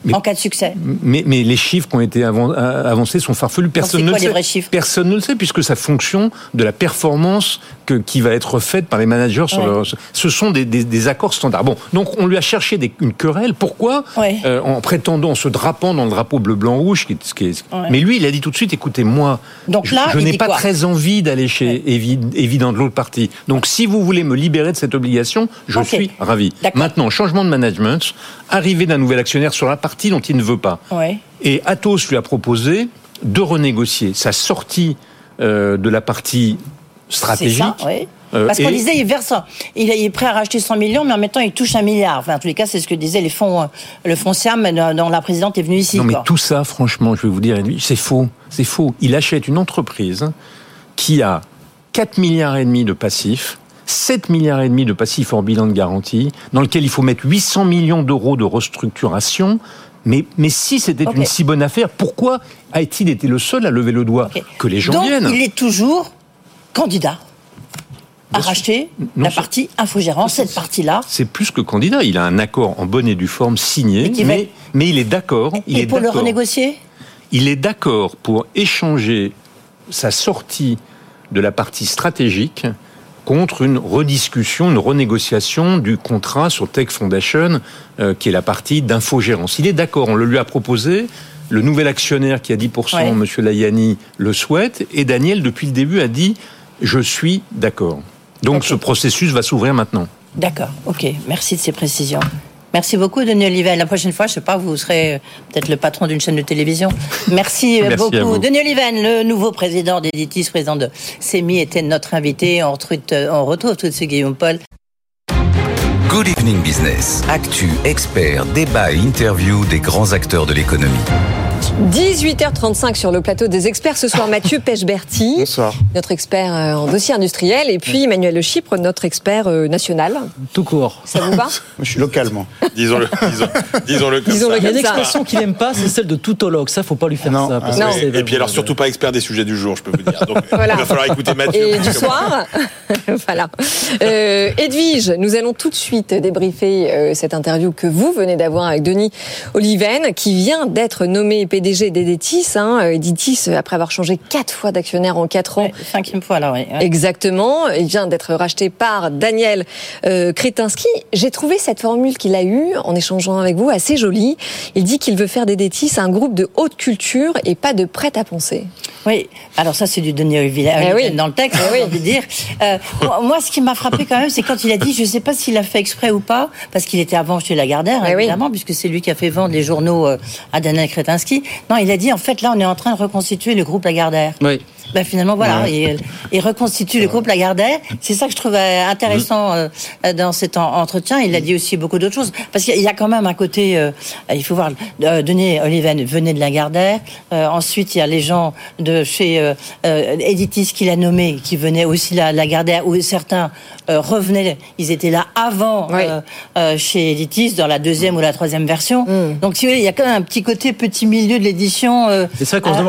Mais, en cas de succès. Mais, mais, les chiffres qui ont été avancés sont farfelus. Personne ne le sait. Personne ne le sait puisque ça fonction de la performance que, qui va être faite par les managers. Sur ouais. leur... Ce sont des, des, des, accords standards. Bon, donc on lui a cherché des, une querelle. Pourquoi? Ouais. euh, En prétendant, en se drapant dans le drapeau bleu, blanc, rouge. Qui, qui est... ouais. Mais lui, il a dit tout de suite écoutez, moi, donc là, je, n'ai pas très envie d'aller chez évident de l'autre partie. Donc si vous voulez me libérer de cette obligation, je okay. suis ravi. Maintenant, changement de management, arrivée d'un nouvel actionnaire sur la partie dont il ne veut pas. Ouais. Et Atos lui a proposé de renégocier sa sortie euh, de la partie stratégique. Ça, ouais. euh, Parce qu'on disait, il verse, il est prêt à racheter 100 millions, mais en même temps, il touche un milliard. Enfin, en tous les cas, c'est ce que disaient les fonds, le fonds SIAM, dont la présidente est venue ici. Non, mais quoi. tout ça, franchement, je vais vous dire, c'est faux. C'est faux. Il achète une entreprise qui a 4 milliards et demi de passifs, 7 milliards et demi de passifs hors bilan de garantie, dans lequel il faut mettre 800 millions d'euros de restructuration. Mais, mais si c'était okay. une si bonne affaire, pourquoi a-t-il été le seul à lever le doigt okay. Que les gens Donc, viennent? il est toujours candidat à racheter non, la partie infogérance, cette partie-là. C'est plus que candidat. Il a un accord en bonne et due forme signé, mais, va... mais, il est d'accord. Et est pour le renégocier? Il est d'accord pour échanger sa sortie de la partie stratégique contre une rediscussion, une renégociation du contrat sur Tech Foundation, euh, qui est la partie d'infogérance. Il est d'accord, on le lui a proposé. Le nouvel actionnaire qui a 10%, ouais. M. Layani, le souhaite. Et Daniel, depuis le début, a dit Je suis d'accord. Donc okay. ce processus va s'ouvrir maintenant. D'accord, ok. Merci de ces précisions. Merci beaucoup, Denis Oliven. La prochaine fois, je sais pas, vous serez euh, peut-être le patron d'une chaîne de télévision. Merci, Merci à beaucoup. Denis Oliven, le nouveau président d'Editis, président de SEMI, était notre invité. On retrouve, on retrouve tout de suite Guillaume Paul. Good Evening Business. Actu, experts, débat et interview des grands acteurs de l'économie. 18h35 sur le plateau des experts. Ce soir, Mathieu Pechberti, Bonsoir. notre expert euh, en dossier industriel, et puis Emmanuel Le Chypre, notre expert euh, national. Tout court. Ça vous va je suis local, moi. Disons-le, disons, disons-le comme Disons-le ça. Il y a une expression qu'il aime pas, c'est celle de toutologue. Ça, faut pas lui faire Non. ça. parce Non. que c'est- Et puis alors surtout pas expert des sujets du jour, je peux vous dire. Donc Voilà. il va falloir écouter Mathieu. Et du soir, voilà. Euh, Edwige, nous allons tout de suite débriefer euh, cette interview que vous venez d'avoir avec Denis Oliven, qui vient d'être nommé PDG d'Editis. Hein, Editis, après avoir changé quatre fois d'actionnaire en quatre ans, Ouais, cinquième fois, là, oui. Ouais. Exactement. Il vient d'être racheté par Daniel euh, Kretinsky. J'ai trouvé cette formule qu'il a eue en échangeant avec vous assez jolie. Il dit qu'il veut faire des Détis un groupe de haute culture et pas de prêt à penser. Oui, alors ça c'est du Denis Oliven Eh oui. dans le texte, Eh oui. envie de dire. Euh, moi, ce qui m'a frappé quand même, c'est quand il a dit, je ne sais pas s'il a fait exprès ou pas, parce qu'il était avant chez Lagardère, Eh oui. évidemment, puisque c'est lui qui a fait vendre les journaux euh, à Daniel Kretinsky. Non, il a dit, en fait, là, on est en train de reconstituer le groupe Lagardère. Oui. Ben, finalement, voilà, et, et reconstitue le groupe Lagardère. C'est ça que je trouve euh, intéressant euh, dans cet en- entretien. Il a dit aussi beaucoup d'autres choses. Parce qu'il y a quand même un côté, euh, il faut voir, euh, Denis Oliven venait de Lagardère. Euh, ensuite, il y a les gens de chez euh, euh, Editis qu'il a nommé, qui venaient aussi de Lagardère, où certains euh, revenaient, ils étaient là avant Oui. euh, euh, chez Editis, dans la deuxième ou la troisième version. Mm. Donc, si vous voulez, il y a quand même un petit côté petit milieu de l'édition euh,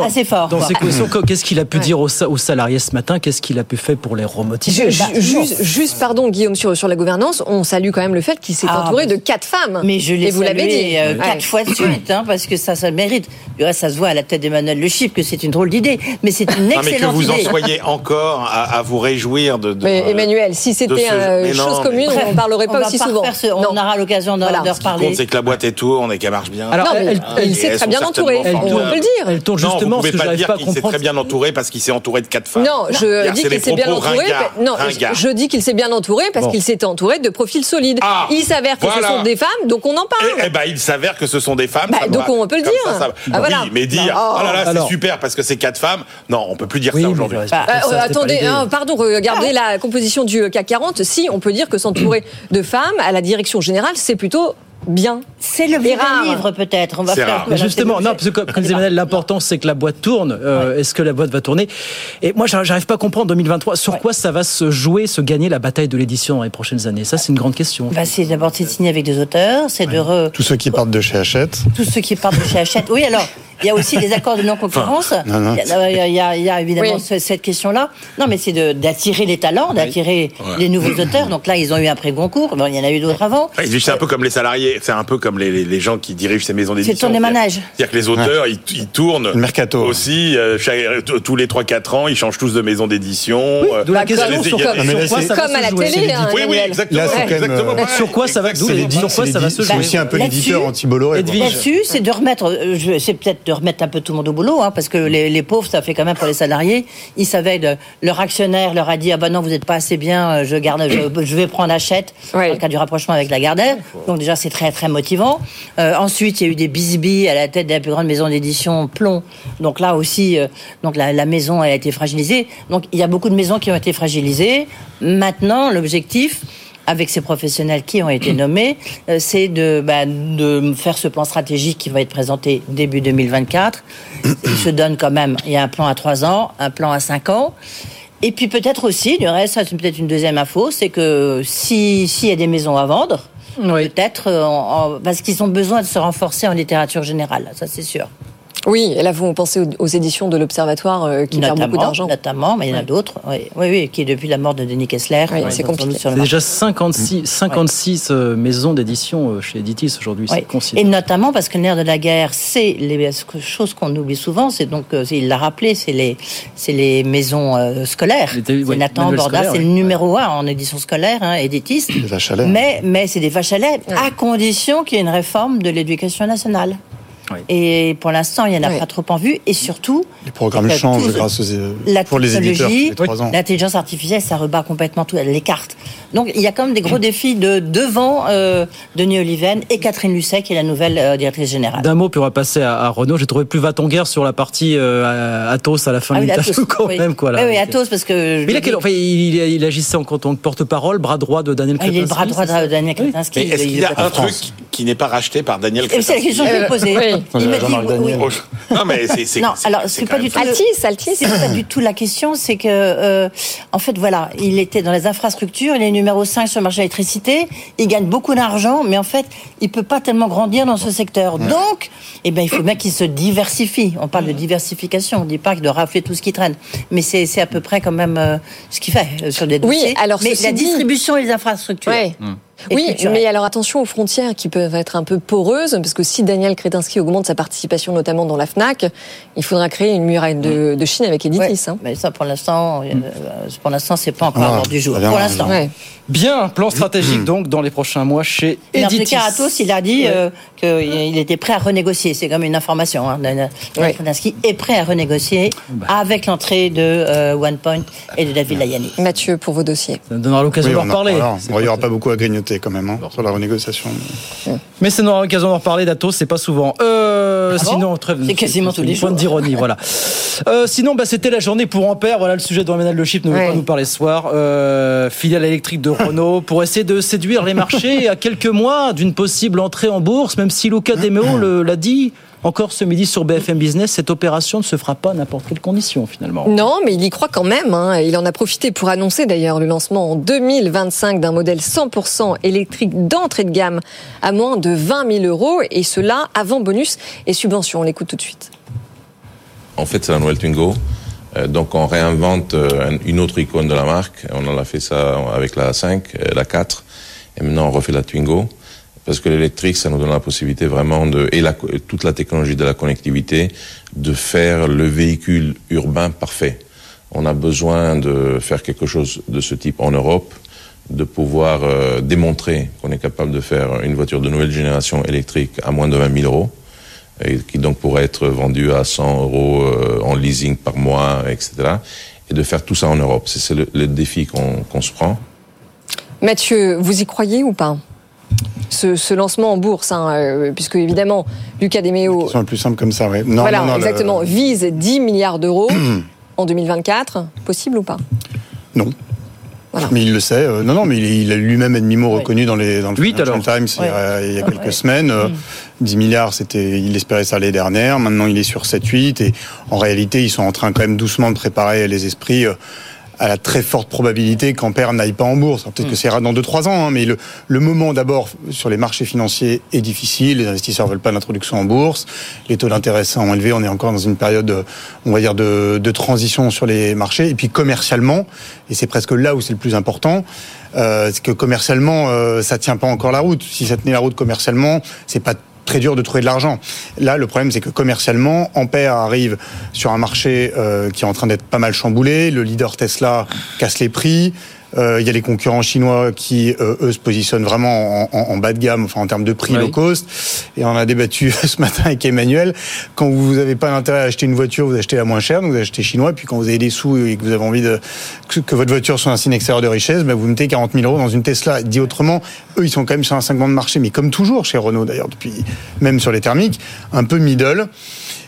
assez fort. Dans quoi. ces conditions, qu'est-ce qu'il a pu Ouais. dire aux, sa- aux salariés ce matin Qu'est-ce qu'il a pu faire pour les remotiver ju- juste, juste, pardon, Guillaume, sur, sur la gouvernance, on salue quand même le fait qu'il s'est Ah, entouré bah, de quatre femmes. Mais je l'ai Et vous l'avez dit. euh, Ouais. quatre fois de suite, hein, parce que ça, ça le mérite. Du reste, ça se voit à la tête d'Emmanuel Le Chip que c'est une drôle d'idée, mais c'est une Non mais que excellente vous en idée. soyez encore à, à vous réjouir de. de- Mais Emmanuel, si c'était une non, chose mais- commune, on n'en parlerait On pas va aussi souvent. ce- on aura l'occasion d'en Voilà. d'en Ce reparler. c'est que la boîte est tourne et qu'elle marche bien. Alors, Non, mais elle- il Et s'est très bien entouré. certainement On peut le dire. Elle tourne non, justement ce pouvez que pas dire qu'il s'est très bien entouré parce qu'il s'est entouré de quatre femmes. Non, je dis qu'il s'est bien entouré. Non, je dis qu'il s'est bien entouré parce Bon. qu'il s'est entouré de profils solides. Ah, il s'avère que voilà. ce sont des femmes, donc on en parle. Eh, ben, il s'avère que ce sont des femmes. Bah, ça donc va. on peut le dire. ça, ça va. Ah, voilà. Oui, mais dire, oh là là, c'est super parce que c'est quatre femmes. Non, on peut plus dire Oui, ça aujourd'hui. je respecte Euh, attendez, hein, pardon, regardez la composition du CAC 40. Si on peut dire que s'entourer de femmes à la direction générale, c'est plutôt bien. C'est le rare. livre, peut-être. On va faire. rare. Mais justement, non, parce que comme disait Emmanuel, l'important c'est que la boîte tourne. Euh, Est-ce que la boîte va tourner? Et moi, j'arrive pas à comprendre 2023 sur Ouais. quoi ça va se jouer, se gagner la bataille de l'édition dans les prochaines années? Ça, c'est une grande question. Bah, c'est d'abord c'est de signer avec des auteurs, c'est de re- Tous ceux qui partent de chez Hachette. tous ceux qui partent de chez Hachette. Oui, alors, il y a aussi des accords de non-concurrence. non, non. Il y a- il il y évidemment Oui. ce- cette question-là. Non, mais c'est d'attirer les talents, d'attirer les nouveaux auteurs. Donc là, ils ont eu un prix Goncourt. Bon, il y en a eu d'autres avant. Ouais, C'est un peu comme les salariés, c'est un peu comme les, les- les gens qui dirigent ces maisons d'édition. tourner manège. C'est-à-dire que les auteurs, ils, ils tournent Le mercato. aussi euh, chaque- tous les 3-4 ans, ils changent tous de maison d'édition. euh, D'où la question sur, quoi- des- mais là, sur quoi c'est- ça va Comme à se la jouer. télé, hein, Oui, oui, exactement. Là, c'est euh, sur quoi ça va- C'est sur quoi c'est ça va se jouer? C'est aussi un peu l'éditeur anti-Bolloré. Là-dessus, c'est de remettre, euh, c'est peut-être de remettre un peu tout le monde au boulot, hein, parce que les, les pauvres, ça fait quand même pour les salariés. Ils savaient, de, leur actionnaire leur a dit, ah ben non, vous n'êtes pas assez bien, euh, je garde, je, je vais prendre Hachette, Ouais. dans le cas du rapprochement avec la Gardère. Donc déjà, c'est très très motivant. Euh, ensuite, il y a eu des bisbis à la tête de la plus grande maison d'édition, Plomb. Donc là aussi, euh, donc la, la maison elle a été fragilisée. Donc il y a beaucoup de maisons qui ont été fragilisées. Maintenant, l'objectif avec ces professionnels qui ont été nommés, euh, c'est de, bah, de faire ce plan stratégique qui va être présenté début 2024. Il se donne quand même, il y a un plan à trois ans, un plan à cinq ans. Et puis peut-être aussi, du reste, c'est peut-être une deuxième info, c'est que si- s'il y a des maisons à vendre, Oui. peut-être, euh, parce qu'ils ont besoin de se renforcer en littérature générale, ça c'est sûr. Oui, et là, vous pensez aux, éditions de l'Observatoire euh, qui perdent beaucoup d'argent. Notamment, mais il y en a d'autres. Oui, oui, oui, qui depuis la mort de Denis Kessler, Oui, euh, c'est compliqué. sur le déjà 56, 56 euh, maisons d'édition chez Editis aujourd'hui. Oui. C'est Et notamment parce que le nerf de la guerre, c'est les choses qu'on oublie souvent. C'est donc, euh, il l'a rappelé, c'est les, c'est les maisons euh, scolaires. Les Nathan scolaires, c'est oui. le numéro un en édition scolaire, hein, Editis. Des vaches à lait. Mais, mais c'est des vaches à lait, à condition qu'il y ait une réforme de l'éducation nationale. Oui. Et pour l'instant, il n'y en a Oui. pas trop en vue. Et surtout, Les programmes avec changent tout- grâce aux, euh, la pour les éditeurs l'intelligence artificielle, ça rebat complètement tout, elle l'écarte. Donc il y a quand même des gros défis de devant euh, Denis Oliven et Catherine Lucet, qui est la nouvelle euh, directrice générale. D'un mot, puis on va passer à, Renault. J'ai trouvé plus va-t-on-guerre sur la partie euh, Atos à la fin ah, de l'interview quand même. Quoi, là. Oui, oui, Atos, parce que. Mais il, enfin, il, il, agissait en tant que porte-parole, bras droit de Daniel Kretinsky. Ah, il est le bras droit de Daniel Kretinsky. Mais est-ce qu'il y a un truc qui n'est pas racheté par Daniel Kretinsky C'est la question que je vais poser. Il m'a dit. Non, mais c'est. Non, alors c'est pas du tout. Altis, C'est pas du tout la question. C'est que, en fait, voilà, il était dans les infrastructures. Il est numéro 5 sur le marché de l'électricité. Il gagne beaucoup d'argent, mais en fait, il peut pas tellement grandir dans ce secteur. Donc, eh ben, il faut bien qu'il se diversifie. On parle de diversification. On dit pas de rafler tout ce qui traîne. Mais c'est à peu près quand même euh, ce qu'il fait euh, sur des dossiers. Oui, alors mais la distribution et les infrastructures. Hum. Oui, mais alors attention aux frontières qui peuvent être un peu poreuses, parce que si Daniel Kretinsky augmente sa participation notamment dans la FNAC, il faudra créer une muraille de, de Chine avec Editis. Hein. Mais ça, pour l'instant, euh, pour l'instant, c'est pas encore ah, du jour. Pour l'instant. Bien, plan stratégique donc dans les prochains mois chez Editis. En Atos, il a dit euh, qu'il était prêt à renégocier. C'est comme une information. Hein. Daniel Kretinsky est prêt à renégocier bah. avec l'entrée de euh, OnePoint et de David Layani. Mathieu, pour vos dossiers. Ça donnera l'occasion d'en reparler. Il n'y aura pas beaucoup à grignoter quand même hein, sur la renégociation. Mais c'est une occasion d'en reparler d'Atos, c'est pas souvent. Euh, ah sinon, très, c'est quasiment tous les jours. Point d'ironie, voilà. Euh, sinon, bah, c'était la journée pour Ampère. Voilà le sujet dont Emmanuel Le Chip ne veut pas nous parler ce soir. Euh, filiale électrique de Renault pour essayer de séduire les marchés à quelques mois d'une possible entrée en bourse, même si Luca Demeo l'a dit. Encore ce midi sur BFM Business, cette opération ne se fera pas à n'importe quelle condition finalement. Non, mais il y croit quand même. Hein. Il en a profité pour annoncer d'ailleurs le lancement en 2025 d'un modèle 100% électrique d'entrée de gamme à moins de 20 000 euros et cela avant bonus et subvention. On l'écoute tout de suite. En fait, c'est la nouvelle Twingo. Euh, donc on réinvente euh, une autre icône de la marque. On en a fait ça avec la 5, euh, la 4, et maintenant on refait la Twingo parce que l'électrique, ça nous donne la possibilité vraiment de, et la, toute la technologie de la connectivité, de faire le véhicule urbain parfait. On a besoin de faire quelque chose de ce type en Europe, de pouvoir euh, démontrer qu'on est capable de faire une voiture de nouvelle génération électrique à moins de 20 000 euros, et qui donc pourrait être vendue à 100 euros euh, en leasing par mois, etc. Et de faire tout ça en Europe. C'est le, le, défi qu'on se prend. Mathieu, vous y croyez ou pas? Ce, lancement en bourse, hein, euh, puisque évidemment, Lucas Demeo. C'est un plus simple comme ça, oui. Non, voilà, exactement. Vise 10 milliards d'euros en 2024. Possible ou pas? Non. Mais il le sait. Euh, non, non, mais il, a lui-même et demi-mot reconnu dans, les, dans le Financial Times il, y a, quelques semaines. 10 mm. milliards, c'était, il espérait ça l'année dernière. Maintenant, il est sur 7-8. Et en réalité, ils sont en train quand même doucement de préparer les esprits. Euh, à la très forte probabilité qu'Ampère n'aille pas en bourse. Peut-être que mm. c'est dans 2-3 ans, hein, mais le, le moment d'abord sur les marchés financiers est difficile. Les investisseurs veulent pas d'introduction en bourse. Les taux d'intérêt sont élevés. On est encore dans une période, on va dire, de, de transition sur les marchés. Et puis commercialement, et c'est presque là où c'est le plus important, euh, c'est que commercialement, euh, ça tient pas encore la route. Si ça tenait la route commercialement, c'est pas très dur de trouver de l'argent. Là, le problème, c'est que commercialement, Ampère arrive sur un marché euh, qui est en train d'être pas mal chamboulé. Le leader Tesla casse les prix. Euh, il y a les concurrents chinois qui, euh, eux, se positionnent vraiment en, bas de gamme, enfin en termes de prix low cost. Et on a débattu ce matin avec Emmanuel. Quand vous n'avez pas l'intérêt à acheter une voiture, vous achetez la moins chère, donc vous achetez chinois. Puis quand vous avez des sous et que vous avez envie de que, votre voiture soit un signe extérieur de richesse, ben vous mettez 40 000 euros dans une Tesla. Dit autrement, eux, ils sont quand même sur un segment de marché, mais comme toujours chez Renault d'ailleurs, depuis même sur les thermiques, un peu middle.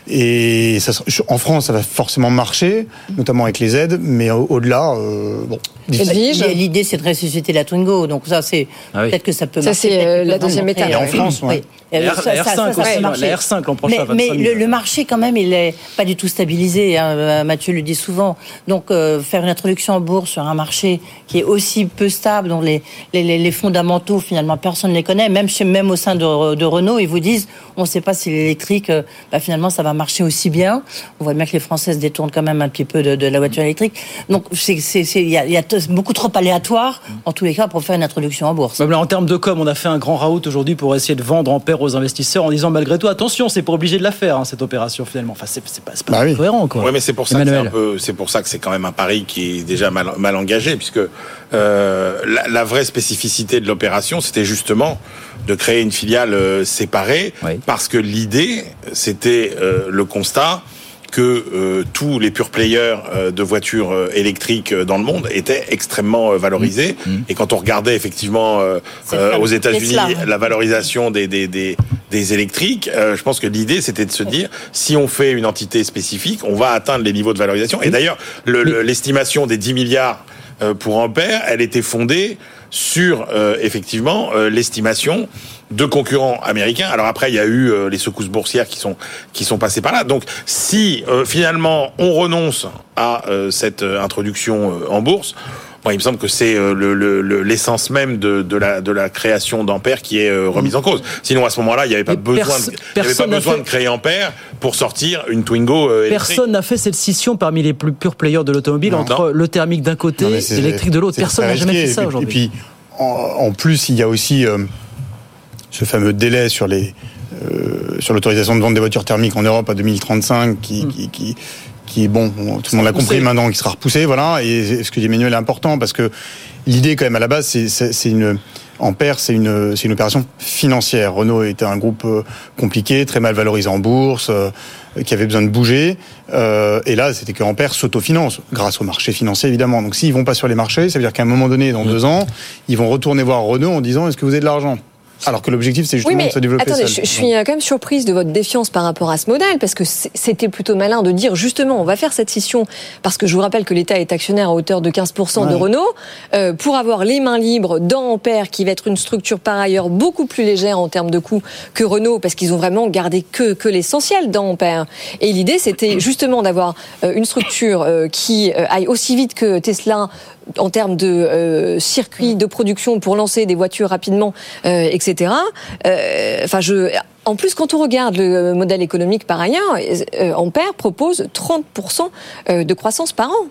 Et ça, en France, ça va forcément marcher, notamment avec les aides, mais au-delà, euh, bon. L'idée, c'est de ressusciter la Twingo, donc ça, c'est ah peut-être que ça peut. Ça, c'est euh, la deuxième étape. Et en France, oui. La R5 l'an prochain. Mais, mais le, marché, quand même, il n'est pas du tout stabilisé. Hein. Euh, Mathieu le dit souvent. Donc, euh, faire une introduction en bourse sur un marché qui est aussi peu stable, dont les, les, les fondamentaux, finalement, personne ne les connaît. Même, chez, même au sein de, de Renault, ils vous disent on ne sait pas si l'électrique, euh, bah, finalement, ça va marcher aussi bien. On voit bien que les Français se détournent quand même un petit peu de, de la voiture électrique. Donc, il y a, y a beaucoup trop aléatoire, en tous les cas, pour faire une introduction en bourse. en termes de com, on a fait un grand raout aujourd'hui pour essayer de vendre en paire aux investisseurs en disant malgré tout, attention, c'est pas obligé de la faire, hein, cette opération finalement. Enfin, c'est pas, pas bah cohérent. Quoi. Oui, mais c'est pour, ça que c'est pour ça que c'est quand même un pari qui est déjà mal, mal engagé, puisque euh, la, vraie spécificité de l'opération, c'était justement de créer une filiale euh, séparée, parce que l'idée, c'était euh, le constat que euh, tous les pure players euh, de voitures euh, électriques euh, dans le monde étaient extrêmement euh, valorisés. Mmh. Et quand on regardait effectivement euh, euh, aux États-Unis la valorisation des des des, des électriques, euh, je pense que l'idée c'était de se dire si on fait une entité spécifique, on va atteindre les niveaux de valorisation. Et d'ailleurs, le- le- l'estimation des 10 milliards euh, pour Ampère, elle était fondée sur euh, effectivement euh, l'estimation de concurrents américains. Alors après, il y a eu euh, les secousses boursières qui sont qui sont passées par là. Donc, si finalement on renonce à cette introduction en bourse, bon, il me semble que c'est euh, le- le- le- l'essence même de, de la de la création d'Ampère qui est euh, remise en cause. Sinon, à ce moment-là, il n'y avait pas Mais besoin, de, il y avait pas personne n'a besoin fait- de créer Ampère pour sortir une Twingo euh, électrique. Personne n'a fait cette scission parmi les plus purs players de l'automobile Non. entre le thermique d'un côté et l'électrique de l'autre. Personne n'a jamais fait ça aujourd'hui. Et puis, en, en plus, il y a aussi euh, ce fameux délai sur les euh, sur l'autorisation de vente des voitures thermiques en Europe à 2035, qui, qui, qui, qui est bon, tout le monde l'a compris repoussé. maintenant, qui sera repoussé, voilà. Et ce que dit Emmanuel est important parce que l'idée, quand même, à la base, c'est- c'est c'est une Ampère, c'est une, c'est une opération financière. Renault était un groupe euh, compliqué, très mal valorisé en bourse, euh, qui avait besoin de bouger. Euh, et là, c'était que Ampère s'autofinance, grâce au marché financier, évidemment. Donc s'ils vont pas sur les marchés, ça veut dire qu'à un moment donné, dans deux ans, ils vont retourner voir Renault en disant est-ce que vous avez de l'argent? Alors que l'objectif, c'est Oui, justement mais de se développer attendez, seul. je, je suis quand même surprise de votre défiance par rapport à ce modèle, parce que c'était plutôt malin de dire justement, on va faire cette scission, parce que je vous rappelle que l'État est actionnaire à hauteur de 15% de. Renault, euh, pour avoir les mains libres dans Ampère, qui va être une structure par ailleurs beaucoup plus légère en termes de coûts que Renault, parce qu'ils ont vraiment gardé que, que l'essentiel dans Ampère. Et l'idée, c'était justement d'avoir euh, une structure euh, qui euh, aille aussi vite que Tesla en termes de euh, circuit de production pour lancer des voitures rapidement, euh, etc. Euh. En plus, quand on regarde le modèle économique par ailleurs, euh, Ampère propose 30% euh, de croissance par an.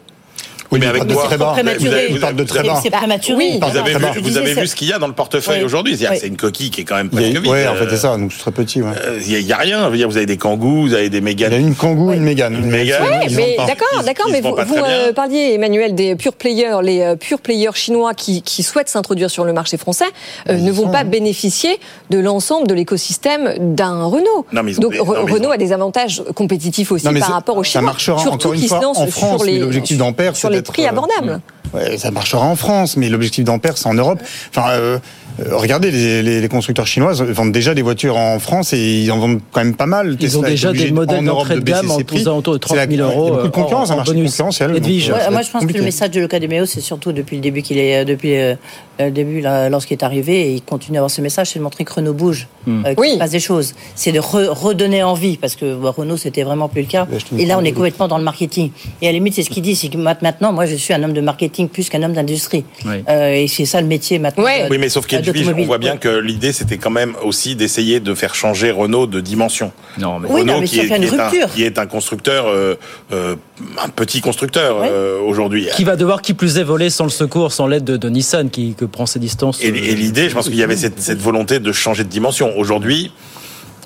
Oui, mais avec prématuré. Vous avez- de très bas. C'est prématuré. oui. Vous avez, vu, vous avez vu ce qu'il y a dans le portefeuille Oui. aujourd'hui C'est-à-dire Oui. que c'est une coquille qui est quand même presque vide. ouais, en fait, c'est ça. Donc c'est très petit. Ouais. euh, Il n'y a, rien. Je veux dire, vous avez des kangous, vous avez des Il y a méganes. une Kangoo, une Mégane. Une Mégane. Mais d'accord, d'accord, mais vous, euh, parliez, Emmanuel, des pure players, les euh, pure players chinois qui, qui souhaitent s'introduire sur le marché français euh, ne vont pas bénéficier de l'ensemble de l'écosystème d'un Renault. Non, mais ils ont Donc Renault a des avantages compétitifs aussi par rapport aux ça Chinois. marchera, surtout encore une fois, se lancent en France, sur mais les, l'objectif d'Ampère, sur c'est les d'être, prix euh, abordables. Ouais, ça marchera en France, mais l'objectif d'Ampère, c'est en Europe. Enfin, euh, euh, regardez, les, les- les constructeurs chinois vendent déjà des voitures en France et ils en vendent quand même pas mal. Ils ont Tesla déjà des modèles en Europe d'entrée de gamme prix. alentours de C'est la- 30 000 euros. Il y a beaucoup de concurrence, en un marché bonus. concurrentiel. donc, Edwige. Ouais, ça va moi, être je pense que le message de Luca De Meo, c'est surtout depuis le début qu'il est, depuis euh, le début, là, lorsqu'il est arrivé, et il continue à avoir ce message, c'est de montrer que Renault bouge, Euh, qu'il Oui. se passe des choses. C'est de re- redonner envie, parce que bah, Renault, c'était vraiment plus le cas. Et là, on est complètement dans le marketing. Et à la limite, c'est ce qu'il dit, c'est que maintenant, moi, je suis un homme de marketing plus qu'un homme d'industrie. Oui. Euh, et c'est ça le métier maintenant. Ouais. de- Oui, mais sauf qu'Edwige, on voit bien que l'idée, c'était quand même aussi d'essayer de faire changer Renault de dimension. Non, mais Oui, Renault, non, mais qui, est, qui est un, rupture. qui est un constructeur, euh, euh, un petit constructeur Ouais. euh, aujourd'hui. qui va devoir qui plus est voler sans le secours, sans l'aide de, de Nissan qui que prend ses distances. Et, et l'idée, je pense qu'il y avait cette, cette volonté de changer de dimension. Aujourd'hui,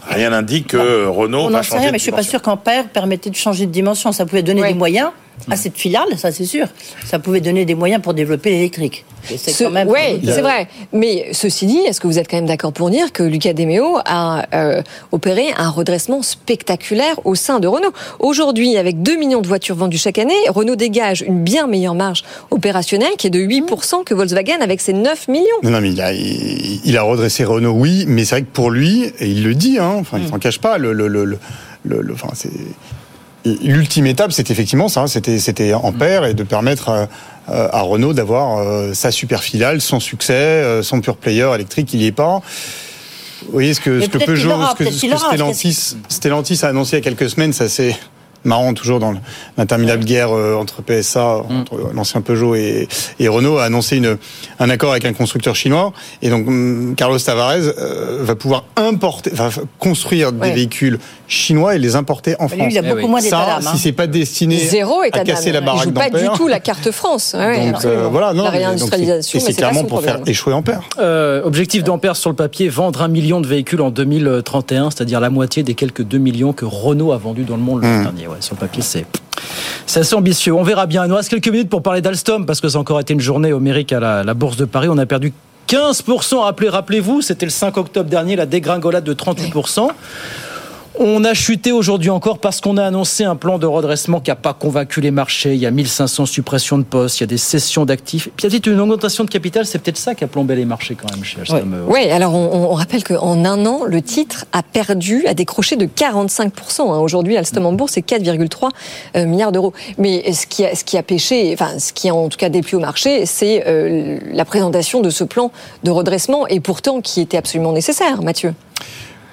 rien n'indique que Renault On va sait changer rien, de mais je suis pas sûr qu'Ampère permettait de changer de dimension. Ça pouvait donner Ouais. des moyens à cette filiale, ça c'est sûr. Ça pouvait donner des moyens pour développer l'électrique. Et c'est Ce- quand même. ouais, c'est vrai. Mais ceci dit, est-ce que vous êtes quand même d'accord pour dire que Lucas Demeo a euh, opéré un redressement spectaculaire au sein de Renault? Aujourd'hui, avec 2 millions de voitures vendues chaque année, Renault dégage une bien meilleure marge opérationnelle qui est de 8% que Volkswagen avec ses 9 millions. Non, non, mais il a, il, il a redressé Renault, oui, mais c'est vrai que pour lui, et il le dit, hein, enfin, il s'en cache pas, le, le, le, le, le- le- enfin, c'est l'ultime étape, c'est effectivement ça, c'était, c'était Ampère et de permettre à, à Renault d'avoir euh, sa super filiale, son succès, euh, son pure player électrique, il y est pas. Vous voyez ce que, Mais ce que Peugeot, ce que, ce que Stellantis, Stellantis a annoncé il y a quelques semaines, ça c'est marrant toujours dans l'interminable guerre euh, entre PSA, entre l'ancien Peugeot et, et Renault, a annoncé une, un accord avec un constructeur chinois. Et donc hum, Carlos Tavares euh, va pouvoir importer, va construire des véhicules chinois et les importer en Lui, France. il a Eh beaucoup oui. moins d'état Ça, d'âme. hein. si c'est pas destiné Zéro à casser la Il baraque joue pas du d'Ampère. tout la carte France. Ouais, Donc euh, voilà, non, la réindustrialisation, c'est clairement son pour faire échouer Ampère. Euh, objectif d'Ampère sur le papier, vendre un million de véhicules en 2031, c'est-à-dire la moitié des quelques 2 millions que Renault a vendus dans le monde l'an Mmh. dernier. Ouais, sur c'est assez ambitieux. On verra bien. Il nous reste quelques minutes pour parler d'Alstom, parce que ça a encore été une journée homérique à la, Bourse de Paris. On a perdu 15%. Rappelez- Rappelez-vous, c'était le 5 octobre dernier, la dégringolade de 38%. On a chuté aujourd'hui encore parce qu'on a annoncé un plan de redressement qui n'a pas convaincu les marchés. Il y a 1500 suppressions de postes, il y a des cessions d'actifs. Puis il y a une augmentation de capital, c'est peut-être ça qui a plombé les marchés quand même chez Alstom. Oui, alors on, on rappelle qu'en un an, le titre a perdu, a décroché de 45%. Hein. Aujourd'hui, Alstom en bourse, c'est 4,3 euh, milliards d'euros. Mais ce qui, a, ce qui a pêché, enfin ce qui a en tout cas déplu au marché, c'est euh, la présentation de ce plan de redressement et pourtant qui était absolument nécessaire, Mathieu.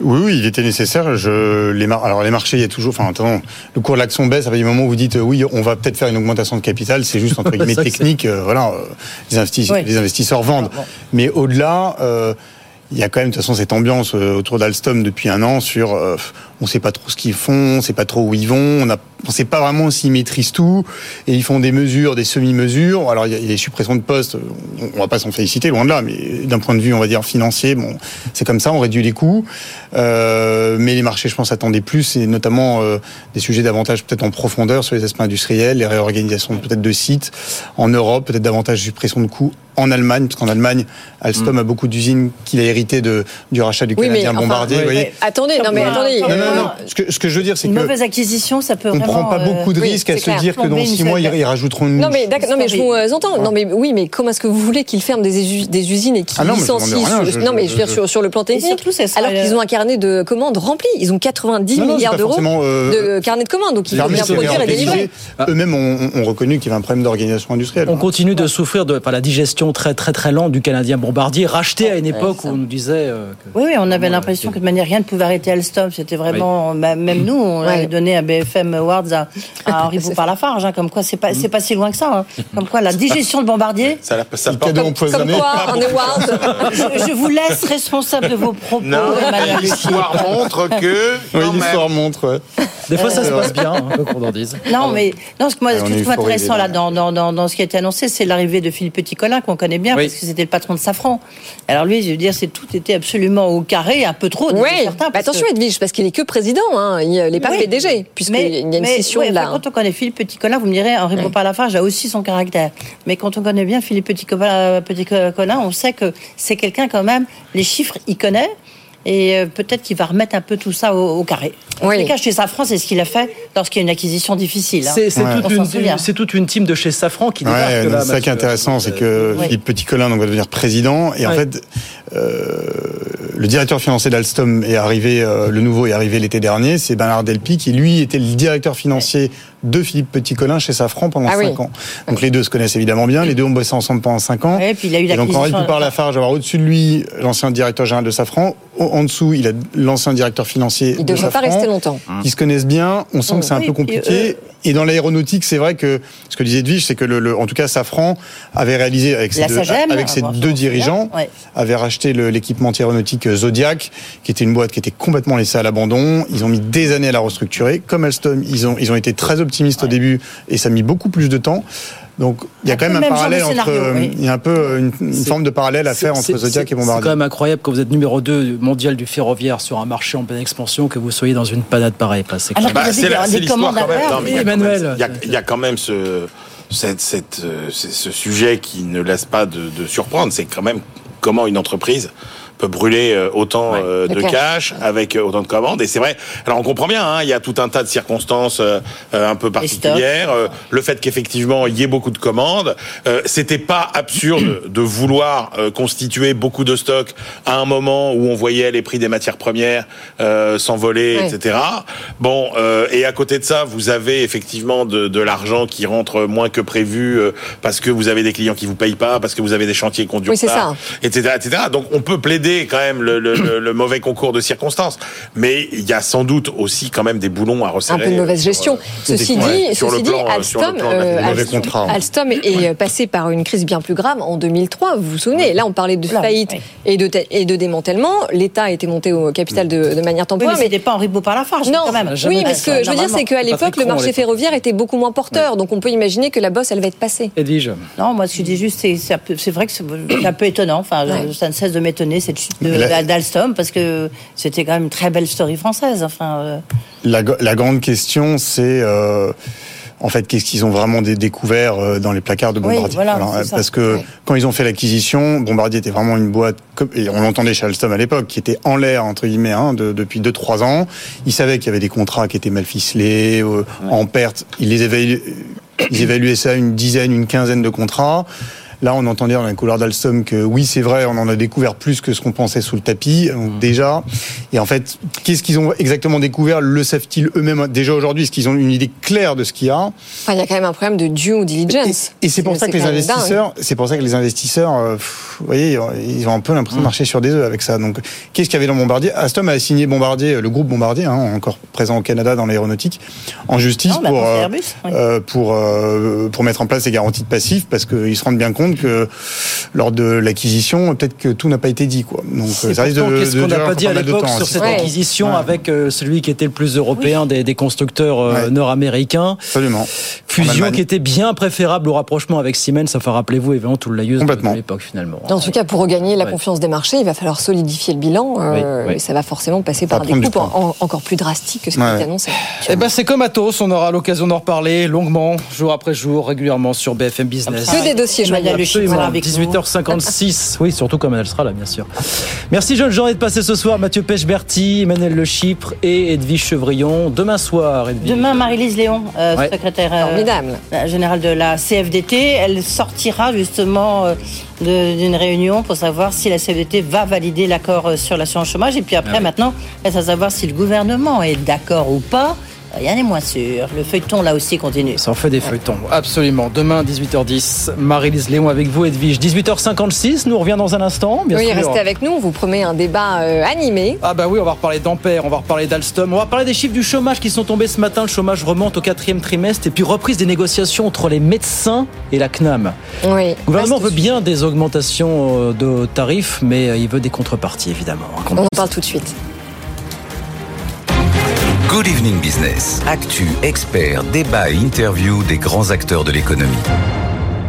Oui, oui, il était nécessaire. Je, les alors les marchés, il y a toujours. Enfin, attends, le cours de l'action baisse. À partir du moment où vous dites oui, on va peut-être faire une augmentation de capital, c'est juste entre guillemets technique. Euh, voilà, euh, les, investisseurs, les investisseurs vendent. Mais au-delà. Euh, il y a quand même de toute façon cette ambiance autour d'Alstom depuis un an sur on sait pas trop ce qu'ils font, on sait pas trop où ils vont, on a on sait pas vraiment s'ils maîtrisent tout, et ils font des mesures, des semi-mesures. Alors il y a les suppressions de postes, on va pas s'en féliciter, loin de là, mais d'un point de vue, on va dire financier, bon, c'est comme ça, on réduit les coûts. Euh, mais les marchés, je pense, attendaient plus, et notamment euh, des sujets davantage peut-être en profondeur sur les aspects industriels, les réorganisations peut-être de sites en Europe, peut-être davantage de suppression de coûts en Allemagne, parce qu'en Allemagne, Alstom mm. a beaucoup d'usines qu'il a hérité de, du rachat du Canadien Bombardier. vous voyez. Attendez, non mais attendez. Non, non, non. Ce que, ce que je veux dire, c'est que. Une mauvaise acquisition, ça peut vraiment prend pas beaucoup de euh, risques à se dire que dans six mois, ils, rajouteront une. Non, mais, non, mais je vous euh, entends. Non, mais oui, mais comment est-ce que vous voulez qu'ils ferment des, des usines et qu'ils ah licencient Non, mais je veux dire, sur, sur le plan technique, alors qu'ils ont un carnet de commandes rempli. Ils ont 90 milliards d'euros euh, de carnet de commandes. Donc, ils vont bien produire et délivrer. Eux-mêmes ont reconnu qu'il y avait un problème d'organisation industrielle. On continue de souffrir de la digestion très, très, très lente du Canadien Bombardier, racheté à une époque où on nous disait. Oui, oui, on avait l'impression que de manière rien ne pouvait arrêter Alstom. C'était vraiment. Même nous, on avait donné un BFM Awards à à Henri Bouffard-Lafarge, hein, comme quoi c'est pas, c'est pas si loin que ça. Hein. Comme quoi la digestion de Bombardier. Ça, ça, ça comme, comme quoi, je, je, vous laisse responsable de vos propos, non, L'histoire montre que. Oui, l'histoire montre, ouais. Des fois, ça se passe bien, hein, qu'on en dise. Non, mais non, ce que moi, ce que je trouve intéressant là, dans, dans, dans, dans, ce qui a été annoncé, c'est l'arrivée de Philippe Petit-Colin, qu'on connaît bien, parce que c'était le patron de Safran. Alors lui, je veux dire, c'est tout était absolument au carré, un peu trop. Oui, bah, attention, Edwige, parce qu'il est que président, hein. il n'est pas PDG, puisqu'il y a une scission là. Quand on connaît Philippe Petit-Colin, vous me direz, Henri Beaupard-Lafarge a aussi son caractère. Mais quand on connaît bien Philippe Petit-Colin, on sait que c'est quelqu'un quand même, les chiffres, il connaît et euh, peut-être qu'il va remettre un peu tout ça au, carré. En tout cas, chez Safran, c'est ce qu'il a fait lorsqu'il y a une acquisition difficile. Hein. C'est toute, une team de chez Safran qui débarque ouais, C'est ça qui est intéressant, c'est que Philippe Petit-Colin va devenir président. Et en fait, euh, le directeur financier d'Alstom est arrivé, euh, le nouveau est arrivé l'été dernier, c'est Bernard Delpy, qui lui était le directeur financier de Philippe Petit-Colin chez Safran pendant ah 5 ans. Donc les deux se connaissent évidemment bien, les deux ont bossé ensemble pendant 5 ans. et puis il a eu et donc Henri Poupard-Lafarge, avoir au-dessus de lui l'ancien directeur général de Safran, en dessous il a l'ancien directeur financier il de Safran. Rester longtemps. Ils se connaissent bien, on sent que c'est un peu compliqué. Euh, et dans l'aéronautique, c'est vrai que ce que disait Edwige, c'est que le, en tout cas Safran avait réalisé avec ses deux, avec ses deux dirigeants, avait racheté l'équipement aéronautique Zodiac, qui était une boîte qui était complètement laissée à l'abandon. Ils ont mis des années à la restructurer. Comme Alstom, ils ont ils ont été très optimistes au début et ça a mis beaucoup plus de temps. Donc il y a quand même un parallèle entre, il y a un peu une, forme de parallèle à faire entre Zodiac et Bombardier. C'est quand même incroyable quand vous êtes numéro 2 mondial du ferroviaire sur un marché en pleine expansion que vous soyez dans une panade pareille. C'est bah, l'histoire quand même. Emmanuel. Il y, a quand même ce, cette, cette, euh, ce sujet qui ne laisse pas de, de surprendre. C'est quand même comment une entreprise peut brûler euh, autant euh, de cash, avec euh, autant de commandes. Et c'est vrai. Alors on comprend bien. Hein, il y a tout un tas de circonstances un peu particulières. le fait qu'effectivement il y ait beaucoup de commandes, c'était pas absurde de vouloir constituer beaucoup de stocks à un moment où on voyait les prix des matières premières s'envoler, etc. Bon, et à côté de ça, vous avez effectivement de, de l'argent qui rentre moins que prévu parce que vous avez des clients qui vous payent pas, parce que vous avez des chantiers qu'on dure pas, etc., etc. Donc on peut plaider quand même le, mauvais concours de circonstances. Mais il y a sans doute aussi quand même des boulons à resserrer. Un peu de mauvaise gestion. ceci dit, ceci dit Alstom, Alstom, est passé par une crise bien plus grave en 2003. Vous vous souvenez Là, on parlait de faillite et, de, et de démantèlement. L'État était monté au capital de, manière temporaire. mais, ce n'était pas Henri Beaupart-Lafarge, non, quand même. Oui, parce que je veux dire, c'est qu'à l'époque, le marché ferroviaire était beaucoup moins porteur. Donc on peut imaginer que la bosse, elle va être passée. Edwige Non, moi, ce que je dis juste, c'est vrai que c'est un peu étonnant. Enfin, ça ne cesse de m'étonner cette d'Alstom parce que c'était quand même une très belle story française. Enfin, euh. la, grande question, c'est euh, en fait, qu'est-ce qu'ils ont vraiment découvert euh, dans les placards de Bombardier? parce que quand ils ont fait l'acquisition, Bombardier était vraiment une boîte, et on l'entendait chez Alstom à l'époque, qui était en l'air, entre guillemets, hein, depuis 2-3 ans. Ils savaient qu'il y avait des contrats qui étaient mal ficelés, euh, en perte. Ils les évaluaient, ils évaluaient ça une dizaine, une quinzaine de contrats. Là, on entend dire dans les couleurs d'Alstom que oui, c'est vrai, on en a découvert plus que ce qu'on pensait sous le tapis, donc, mmh. déjà. Et en fait, qu'est-ce qu'ils ont exactement découvert Le savent-ils eux-mêmes déjà aujourd'hui Est-ce qu'ils ont une idée claire de ce qu'il y a? Il y a quand même un problème de due diligence. Et, c'est pour ça que les investisseurs, c'est pour ça que les investisseurs, euh, vous voyez, ils ont un peu l'impression de mmh. marcher sur des œufs avec ça. Donc, qu'est-ce qu'il y avait dans Bombardier? Alstom a signé Bombardier, le groupe Bombardier, hein, encore présent au Canada dans l'aéronautique, en justice pour euh, euh, pour pour mettre en place des garanties de passifs parce qu'ils se rendent bien compte que lors de l'acquisition, peut-être que tout n'a pas été dit. Quoi. Donc, ça risque de. Qu'est-ce qu'on n'a pas dit à l'époque sur cette acquisition avec euh, celui qui était le plus européen des, des, constructeurs euh, nord-américains Absolument. Fusion qui était bien préférable au rapprochement avec Siemens. Enfin, rappelez-vous, évidemment, tout le de l'époque finalement. En tout cas, pour regagner la confiance des marchés, il va falloir solidifier le bilan. Euh, et ça va forcément passer par des coupes encore plus drastiques que ce qui est annoncé. Eh ben, c'est comme Atos. On aura l'occasion d'en reparler longuement, jour après jour, régulièrement sur BFM Business. Que des dossiers joyeux. 18h56. Oui, surtout comme elle sera là, bien sûr. Merci, jeune journée de passer ce soir. Mathieu Pechberti, Emmanuel Le Chypre et Edwige Chevrillon. Demain soir, Edwige. Demain, Marie-Lise Léon, euh, secrétaire euh, générale de la CFDT. Elle sortira justement euh, d'une réunion pour savoir si la CFDT va valider l'accord sur l'assurance chômage. Et puis après, ah maintenant, reste à savoir si le gouvernement est d'accord ou pas Rien n'est moins sûr. Le feuilleton, là aussi, continue. Ça en fait des feuilletons, absolument. Demain, 18h10, Marie-Lise Léon avec vous, Edwige. 18h56, nous revient dans un instant, bien oui, restez avec nous, on vous promet un débat euh, animé. Ah bah oui, on va reparler d'Ampère, on va reparler d'Alstom, on va parler des chiffres du chômage qui sont tombés ce matin. Le chômage remonte au quatrième trimestre et puis reprise des négociations entre les médecins et la CNAM. Oui. Le gouvernement veut bien des augmentations euh, de tarifs, mais euh, il veut des contreparties, évidemment. On en parle tout de suite. Good Evening Business. Actu, expert, débat et interview des grands acteurs de l'économie.